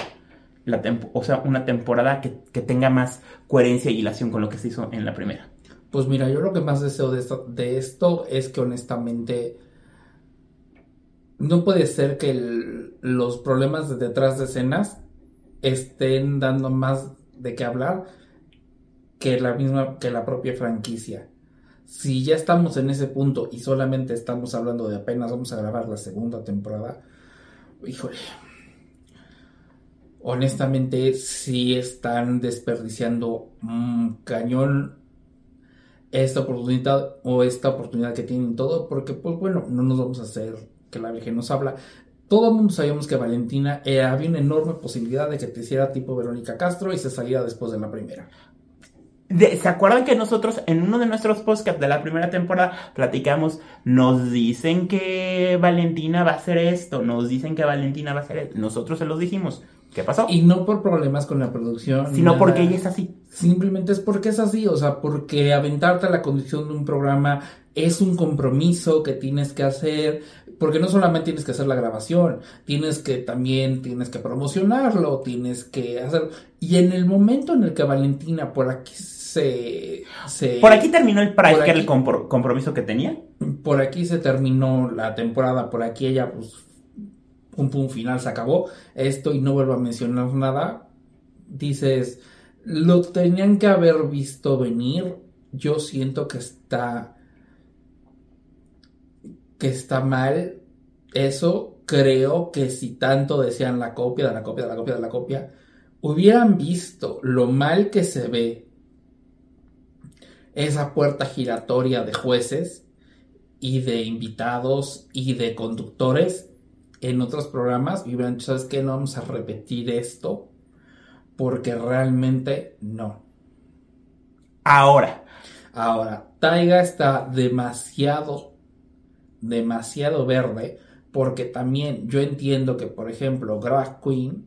la o sea, una temporada que, tenga más coherencia y hilación con lo que se hizo en la primera. Pues mira, yo lo que más deseo de esto, de esto es que honestamente no puede ser que los problemas de detrás de escenas estén dando más de qué hablar que la misma, que la propia franquicia. Si ya estamos en ese punto y solamente estamos hablando de apenas vamos a grabar la segunda temporada, híjole, honestamente sí están desperdiciando un cañón esta oportunidad o esta oportunidad que tienen todo, porque pues bueno, no nos vamos a hacer que la Virgen nos habla, todo el mundo sabíamos que Valentina había una enorme posibilidad de que te hiciera tipo Verónica Castro y se saliera después de la primera. ¿Se acuerdan que nosotros en uno de nuestros podcasts de la primera temporada platicamos, nos dicen que Valentina va a hacer esto, nos dicen que Valentina va a hacer esto, nosotros se los dijimos, ¿qué pasó? Y no por problemas con la producción. Sino porque ella es así. Simplemente es porque es así, o sea, porque aventarte a la conducción de un programa es un compromiso que tienes que hacer, Porque no solamente tienes que hacer la grabación, tienes que también tienes que promocionarlo, tienes que hacer y en el momento en el que Valentina por aquí se, se Por aquí terminó el Pride, que era el compro- compromiso que tenía. por aquí se terminó la temporada, por aquí ella pues pum pum final se acabó esto y no vuelvo a mencionar nada. Dices, lo tenían que haber visto venir. Yo siento que está que está mal eso. Creo que si tanto decían la copia, de la copia, de la copia, de la copia, hubieran visto lo mal que se ve esa puerta giratoria de jueces y de invitados y de conductores en otros programas y hubieran dicho, ¿sabes qué? No vamos a repetir esto porque realmente no. Ahora, Ahora, Taiga está demasiado, demasiado verde porque también yo entiendo que, por ejemplo, Drag Queen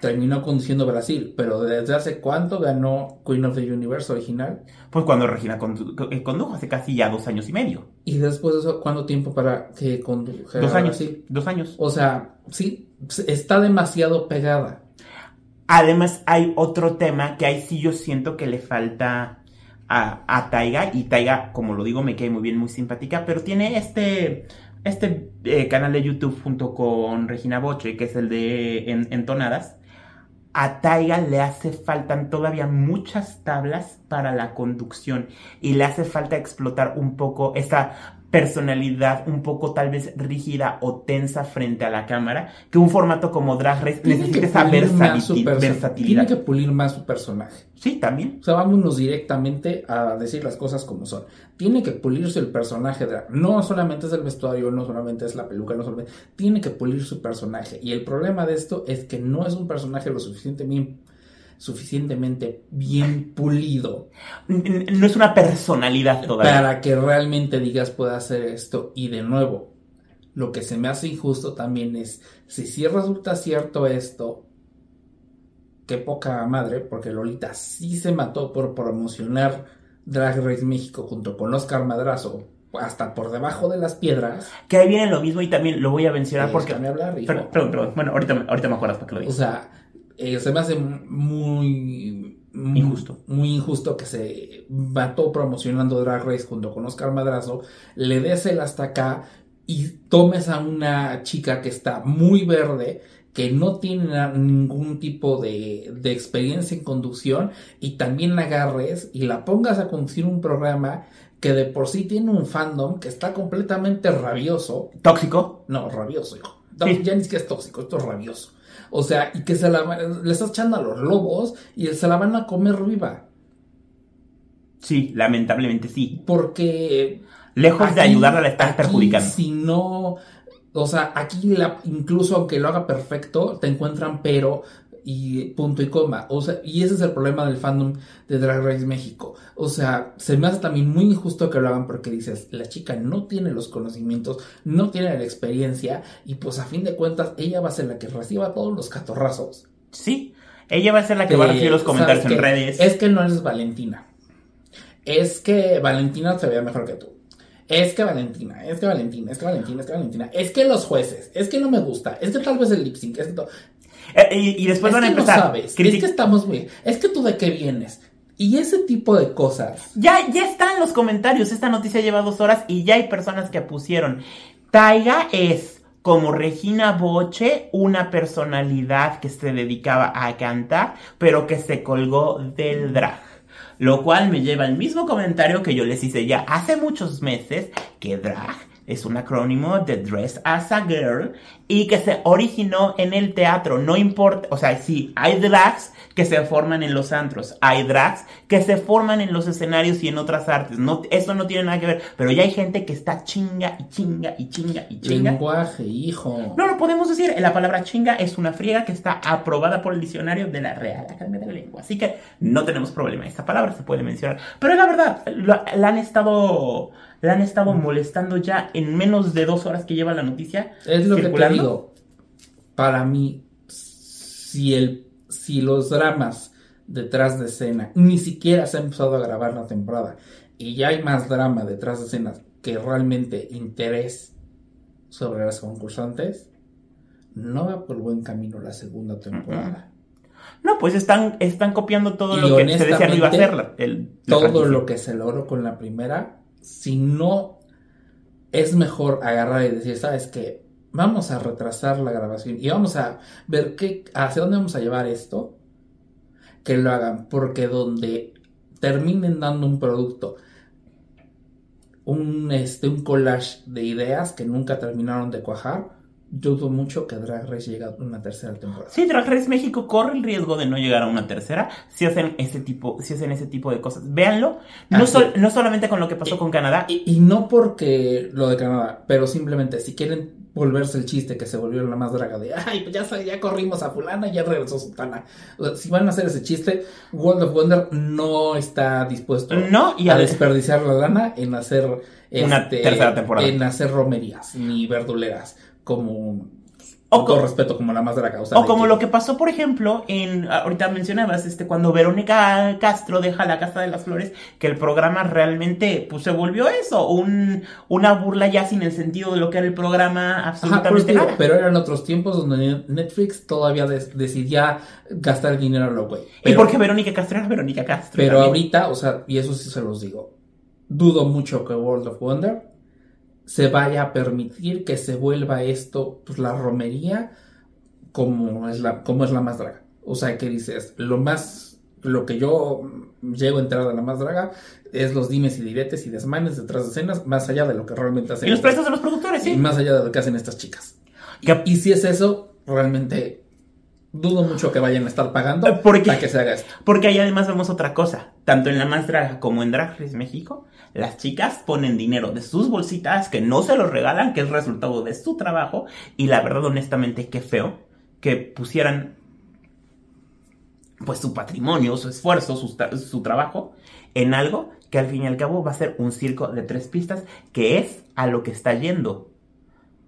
terminó conduciendo Brasil, pero ¿desde hace cuánto ganó Queen of the Universe original? pues cuando Regina condu- eh, condujo hace casi ya dos años y medio. Y después de eso, ¿cuánto tiempo para que condujera Dos años. Brasil? Dos años. O sea, sí, está demasiado pegada. Además, hay otro tema que ahí sí yo siento que le falta a, Taiga. Y Taiga, como lo digo, me cae muy bien, muy simpática. Pero tiene este, este eh, canal de YouTube junto con Regina Boche, que es el de En- Entonadas. A Taiga le hace faltan todavía muchas tablas para la conducción y le hace falta explotar un poco esa personalidad un poco tal vez rígida o tensa frente a la cámara que un formato como Drag Race Tiene necesita que esa versatilidad. Tiene que pulir más su personaje. Sí, también. O sea, vámonos directamente a decir las cosas como son. Tiene que pulirse el personaje. drag. No solamente es el vestuario, no solamente es la peluca, no solamente. Tiene que pulir su personaje. Y el problema de esto es que no es un personaje lo suficiente bien- suficientemente bien pulido No es una personalidad todavía. para que realmente digas puede hacer esto. Y de nuevo, lo que se me hace injusto también es, si sí resulta cierto esto, qué poca madre, porque Lolita sí se mató por promocionar Drag Race México junto con Oscar Madrazo, hasta por debajo de las piedras. Que ahí viene lo mismo y también lo voy a mencionar porque... Déjame hablar, hijo. Perdón, perdón, perdón. Bueno, ahorita, me- ahorita me acuerdas para que lo O digas. sea, eh, se me hace muy, Injusto. Muy injusto que se mató promocionando Drag Race junto con Oscar Madrazo, le des el hasta acá y tomes a una chica que está muy verde, que no tiene ningún tipo de, de experiencia en conducción y también la agarres y la pongas a conducir un programa que de por sí tiene un fandom que está completamente rabioso Tóxico. no, rabioso, hijo. No, Sí. Ya ni siquiera es tóxico, esto es rabioso. O sea, y que se la le estás echando a los lobos y se la van a comer viva. Sí, lamentablemente sí. Porque. Lejos de ayudarla, la estás aquí, perjudicando. Si no. O sea, aquí la, incluso aunque lo haga perfecto, te encuentran pero y punto y coma. O sea, y ese es el problema del fandom de Drag Race México. O sea, se me hace también muy injusto que lo hagan porque dices, la chica no tiene los conocimientos, no tiene la experiencia, y pues a fin de cuentas ella va a ser la que reciba todos los catorrazos. Sí. Ella va a ser la que va a recibir los Eh, comentarios en redes. Es que no eres Valentina. Es que Valentina se veía mejor que tú. Es que Valentina, es que Valentina, es que Valentina, es que Valentina. Es que los jueces, es que no me gusta, es que tal vez el lip sync, es que to- Eh, y, y después es van a que no empezar. sabes, es que estamos muy, es que tú de qué vienes. Y ese tipo de cosas. Ya, ya están los comentarios. Esta noticia lleva dos horas y ya hay personas que pusieron. Taiga es como Regina Boche, una personalidad que se dedicaba a cantar, pero que se colgó del drag. Lo cual me lleva al mismo comentario que yo les hice ya hace muchos meses, que drag es un acrónimo de Dress as a Girl y que se originó en el teatro. No importa, o sea, sí, hay drags que se forman en los antros, hay drags que se forman en los escenarios y en otras artes. No, eso no tiene nada que ver, pero ya hay gente que está chinga y chinga y chinga y chinga. Lenguaje, hijo. No lo podemos decir, la palabra chinga es una friega que está aprobada por el diccionario de la Real Academia de la Lengua, así que no tenemos problema, esta palabra se puede mencionar. Pero la verdad, la, la han estado, la han estado molestando ya en menos de dos horas que lleva la noticia. Es lo que te Para mí, si el, si los dramas detrás de escena ni siquiera se ha empezado a grabar la temporada y ya hay más drama detrás de escenas que realmente interés sobre las concursantes, no va por buen camino la segunda temporada. No, pues están, están copiando todo Y lo que se decía que iba a el- la Todo franquicia. lo que se logró con la primera, si no es mejor agarrar y decir, ¿sabes qué? Vamos a retrasar la grabación y vamos a ver qué, hacia dónde vamos a llevar esto, que lo hagan, porque donde terminen dando un producto, un, este, un collage de ideas que nunca terminaron de cuajar, dudo mucho que Drag Race llegue a una tercera temporada. Sí, Drag Race México corre el riesgo de no llegar a una tercera si hacen ese tipo, si hacen ese tipo de cosas. Véanlo, no, sol- no solamente con lo que pasó Y- con Canadá, Y, y no porque lo de Canadá, pero simplemente si quieren volverse el chiste que se volvieron la más draga de ay, pues ya, ya corrimos a fulana, ya regresó Sultana. O sea, si van a hacer ese chiste, World of Wonder no está dispuesto no, y a a desperdiciar la lana en hacer Una este, tercera temporada. En hacer romerías ni verduleras como O con todo respeto como la más draga. O, sea, O de como que- lo que pasó, por ejemplo, en ahorita mencionabas este cuando Verónica Castro deja la Casa de las Flores, que el programa realmente pues se volvió eso, un una burla ya sin el sentido de lo que era el programa Ajá, absolutamente digo, nada. pero eran otros tiempos donde Netflix todavía decidía gastar el dinero a lo güey. y porque Verónica Castro era Verónica Castro. Pero también. ahorita, o sea, y eso sí se los digo, dudo mucho que World of Wonder se vaya a permitir que se vuelva esto, pues la romería, como es la, como es la más draga. O sea, que dices, lo más, lo que yo llego a enterar de la más draga es los dimes y diretes y desmanes detrás de escenas, más allá de lo que realmente hacen. y los precios de los productores, y sí. más allá de lo que hacen estas chicas. Y, y si es eso, realmente dudo mucho que vayan a estar pagando Eh, porque- para que se haga esto. Porque ahí además vemos otra cosa, tanto en la más draga como en Drag Race México, las chicas ponen dinero de sus bolsitas que no se los regalan, que es resultado de su trabajo, y la verdad honestamente qué feo que pusieran pues su patrimonio, su esfuerzo, su, su trabajo en algo que al fin y al cabo va a ser un circo de tres pistas, que es a lo que está yendo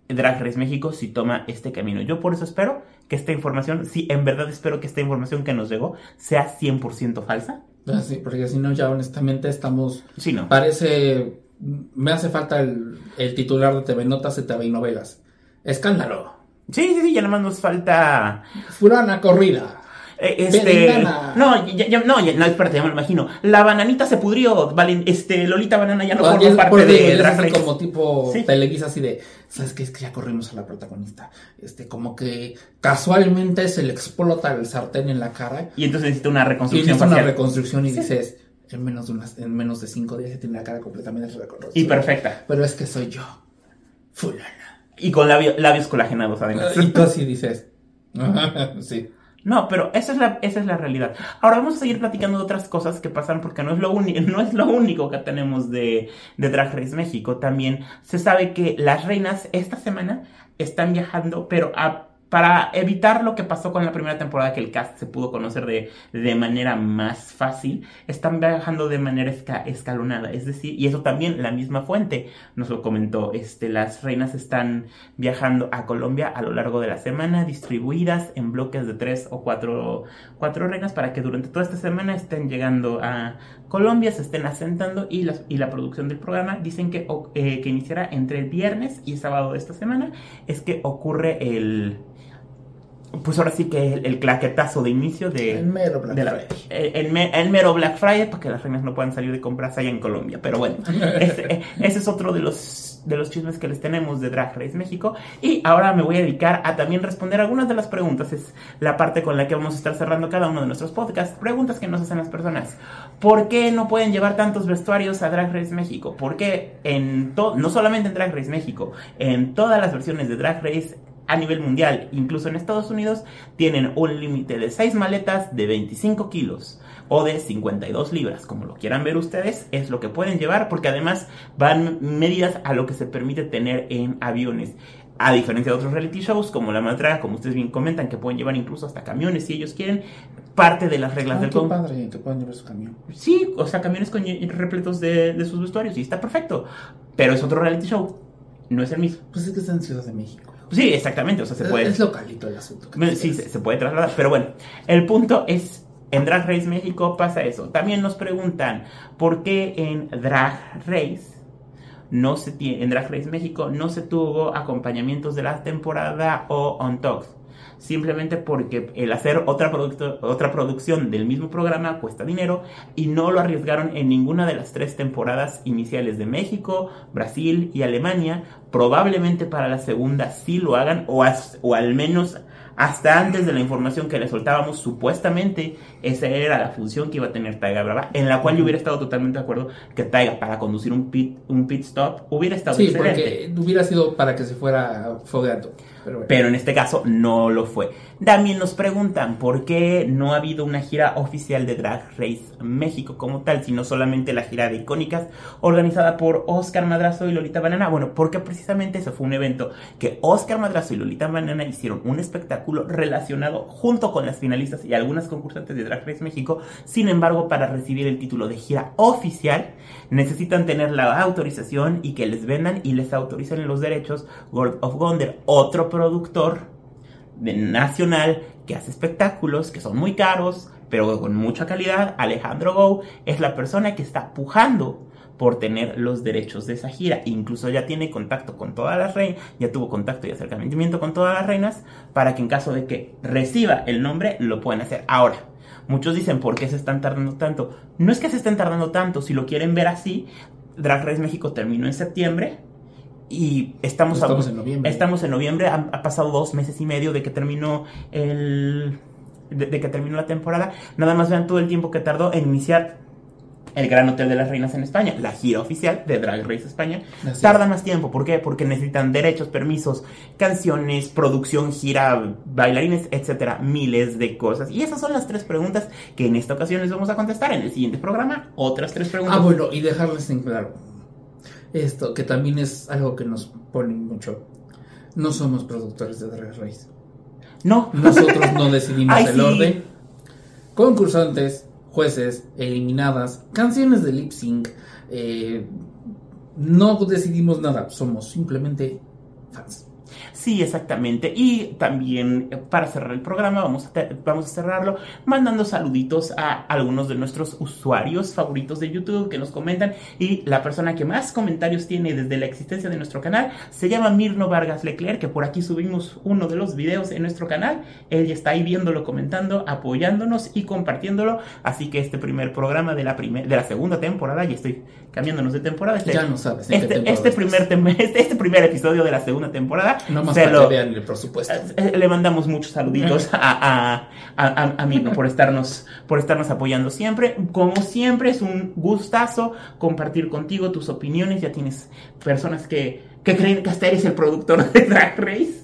Drag Race México si toma este camino. Yo por eso espero que esta información, sí, en verdad espero que esta información que nos llegó sea 100% falsa. Ah, Sí, porque si no, ya honestamente estamos. Sí, no. Parece. Me hace falta el, el titular de TV Notas de TV y Novelas. Escándalo. Sí, sí, sí, ya nada más nos falta. Fulana corrida. Eh, este. No, ya, ya- no, ya- no, espérate, ya me lo imagino. La bananita se pudrió, valen, este, Lolita Banana ya no Ah, forma parte de Drag Race. como tipo Sí. Televisa así de, ¿sabes qué? Es que ya corrimos a la protagonista. Este, como que casualmente se le explota el sartén en la cara Y entonces necesita una y reconstrucción hizo una reconstrucción y Sí. dices, en menos de unas, en menos de cinco días ya tiene la cara completamente reconstruida. Y perfecta. Pero es que soy yo. Fulana. Y con labio- labios colagenados además. Y tú así dices. sí. No, pero esa es, la, esa es la realidad. Ahora vamos a seguir platicando de otras cosas que pasan porque no es lo, no es lo único que tenemos de, de Drag Race México. También se sabe que las reinas esta semana están viajando, pero a- para evitar lo que pasó con la primera temporada, que el cast se pudo conocer de, de manera más fácil, están viajando de manera esca- escalonada. Es decir, y eso también la misma fuente nos lo comentó. Este, las reinas están viajando a Colombia a lo largo de la semana, distribuidas en bloques de tres o cuatro, cuatro reinas para que durante toda esta semana estén llegando a Colombia, se estén asentando y la, y la producción del programa dicen que, o- eh, que iniciará entre el viernes y sábado de esta semana. Es que ocurre el... Pues ahora sí que el, el claquetazo de inicio de, El mero Black de la- Friday. el, el me- el mero Black Friday para que las reinas no puedan salir de compras allá en Colombia. Pero bueno, ese, eh, ese es otro de los, de los chismes que les tenemos de Drag Race México. Y ahora me voy a dedicar a también responder algunas de las preguntas. Es la parte con la que vamos a estar cerrando cada uno de nuestros podcasts. Preguntas que nos hacen las personas. ¿Por qué no pueden llevar tantos vestuarios a Drag Race México? ¿Por qué en no solamente en Drag Race México, en todas las versiones de Drag Race a nivel mundial, incluso en Estados Unidos, tienen un límite de 6 maletas de 25 kilos o de 52 libras, como lo quieran ver ustedes, es lo que pueden llevar porque además van medidas a lo que se permite tener en aviones. A diferencia de otros reality shows como La Maltraga, como ustedes bien comentan, que pueden llevar incluso hasta camiones si ellos quieren, parte de las reglas Ah, del qué padre que puedan llevar su camión. Sí, o sea, camiones con repletos de, de sus vestuarios y está perfecto. Pero es otro reality show, no es el mismo. Pues es que está en Ciudad de México. Sí, exactamente, o sea, se puede... Es localito el asunto. Sí, se puede trasladar, pero bueno, el punto es, en Drag Race México pasa eso. También nos preguntan, ¿por qué en Drag Race no se Drag Race México no se tuvo acompañamientos de la temporada o on talks simplemente porque el hacer otra, otra producción del mismo programa cuesta dinero y no lo arriesgaron en ninguna de las tres temporadas iniciales de México, Brasil y Alemania. Probablemente para la segunda sí lo hagan o al menos hasta antes de la información que le soltábamos, supuestamente esa era la función que iba a tener Taiga Brava, en la cual yo hubiera estado totalmente de acuerdo que Taiga para conducir un pit, un pit stop hubiera estado sí, porque hubiera sido para que se fuera fogueando. Pero, en este caso no lo fue. También nos preguntan por qué no ha habido una gira oficial de Drag Race México como tal, sino solamente la gira de icónicas organizada por Oscar Madrazo y Lolita Banana. Bueno, porque precisamente eso fue un evento que Oscar Madrazo y Lolita Banana hicieron un espectáculo relacionado junto con las finalistas y algunas concursantes de Drag Race México. Sin embargo, para recibir el título de gira oficial, necesitan tener la autorización y que les vendan y les autoricen los derechos World of Wonder, otro productor nacional que hace espectáculos que son muy caros, pero con mucha calidad. Alejandro Go es la persona que está pujando por tener los derechos de esa gira. Incluso ya tiene contacto con todas las reinas, ya tuvo contacto y acercamiento con todas las reinas para que en caso de que reciba el nombre lo puedan hacer. Ahora, muchos dicen, ¿por qué se están tardando tanto? No es que se estén tardando tanto, si lo quieren ver así, Drag Race México terminó en septiembre y estamos, estamos en noviembre. Estamos en noviembre, ha, pasado dos meses y medio de que terminó el... De, que terminó la temporada. Nada más vean todo el tiempo que tardó en iniciar el Gran Hotel de las Reinas en España, la gira oficial de Drag Race España, tarda más tiempo. ¿Por qué? Porque necesitan derechos, permisos, canciones, producción, gira, bailarines, etcétera, miles de cosas. Y esas son las tres preguntas que en esta ocasión les vamos a contestar en el siguiente programa. Otras tres preguntas. Ah, bueno, y dejarles en claro esto, que también es algo que nos pone mucho. No somos productores de Drag Race. No. Nosotros no decidimos el orden. Concursantes, jueces, eliminadas, canciones de lip sync. Eh, no decidimos nada, somos simplemente fans. Sí, exactamente. Y también eh, para cerrar el programa, vamos a, vamos a cerrarlo mandando saluditos a algunos de nuestros usuarios favoritos de YouTube que nos comentan. Y la persona que más comentarios tiene desde la existencia de nuestro canal se llama Mirno Vargas Leclerc, que por aquí subimos uno de los videos en nuestro canal. Él está ahí viéndolo, comentando, apoyándonos y compartiéndolo. Así que este primer programa de la, de la segunda temporada, ya estoy cambiándonos de temporada. Este, ya no sabes. Este, este, primer este, este, primer episodio de la segunda temporada. No más para que vean el presupuesto. Eh, eh, le mandamos muchos saluditos a, a, a, Mirno por estarnos, por estarnos apoyando siempre. Como siempre, es un gustazo compartir contigo tus opiniones. Ya tienes personas que, que creen que hasta eres el productor de Drag Race.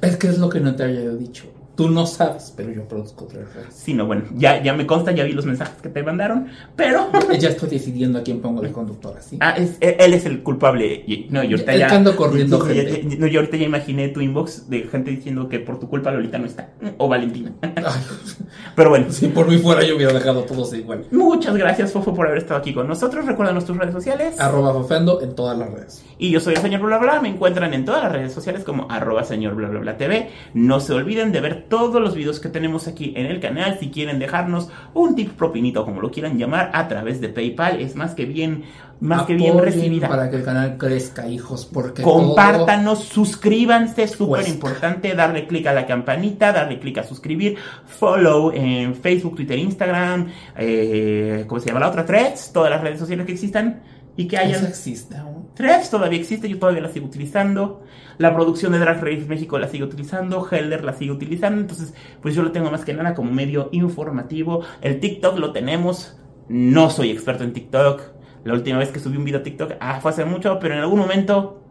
Es que es lo que no te había dicho. Tú no sabes, pero yo produzco Drag Race. Sí, no, bueno, ya, ya me consta, ya vi los mensajes que te mandaron, pero... ya estoy decidiendo a quién pongo de conductor, así. Ah, es, él es el culpable. No, yo ahorita ya... ando corriendo gente. no, yo ahorita ya imaginé tu inbox de gente diciendo que por tu culpa Lolita no está. O Valentina. pero bueno. Si por mí fuera yo hubiera dejado todos igual. Muchas gracias, Fofo, por haber estado aquí con nosotros. Recuerda nuestras redes sociales. Arroba Fofendo en todas las redes. Y yo soy el señor bla bla bla. Me encuentran en todas las redes sociales como arroba señor bla bla bla TV. No se olviden de ver todos los videos que tenemos aquí en el canal. Si quieren dejarnos un tip propinito, como lo quieran llamar, a través de PayPal, es más que bien, más que bien recibida. Para que el canal crezca, hijos, porque. Compártanos, suscríbanse, súper importante, darle clic a la campanita, darle clic a suscribir, follow en Facebook, Twitter, Instagram, eh, ¿cómo se llama la otra? Threads, todas las redes sociales que existan y que hayan... existe aún. Threads todavía existe, yo todavía la sigo utilizando. La producción de Drag Race México la sigue utilizando. Helder la sigue utilizando. Entonces, pues yo lo tengo más que nada como medio informativo. El TikTok lo tenemos. No soy experto en TikTok. La última vez que subí un video a TikTok, ah, fue hace mucho, pero en algún momento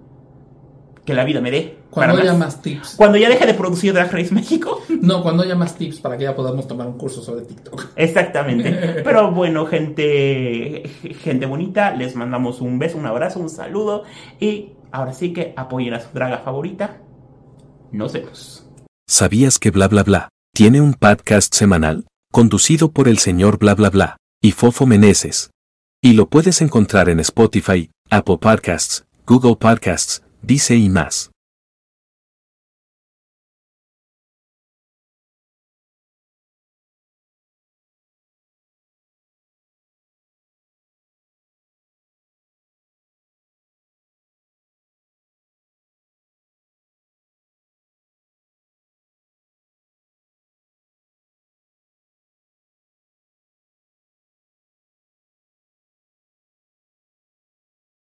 que la vida me dé. Cuando haya más tips. Cuando ya deje de producir Drag Race México. No, cuando haya más tips para que ya podamos tomar un curso sobre TikTok. Exactamente. Pero bueno, gente, gente bonita, les mandamos un beso, un abrazo, un saludo. Y ahora sí que apoyen a su draga favorita. Nos vemos. ¿Sabías que bla bla bla tiene un podcast semanal? Conducido por el señor bla bla bla y Fofo Meneses. Y lo puedes encontrar en Spotify, Apple Podcasts, Google Podcasts, dice y más.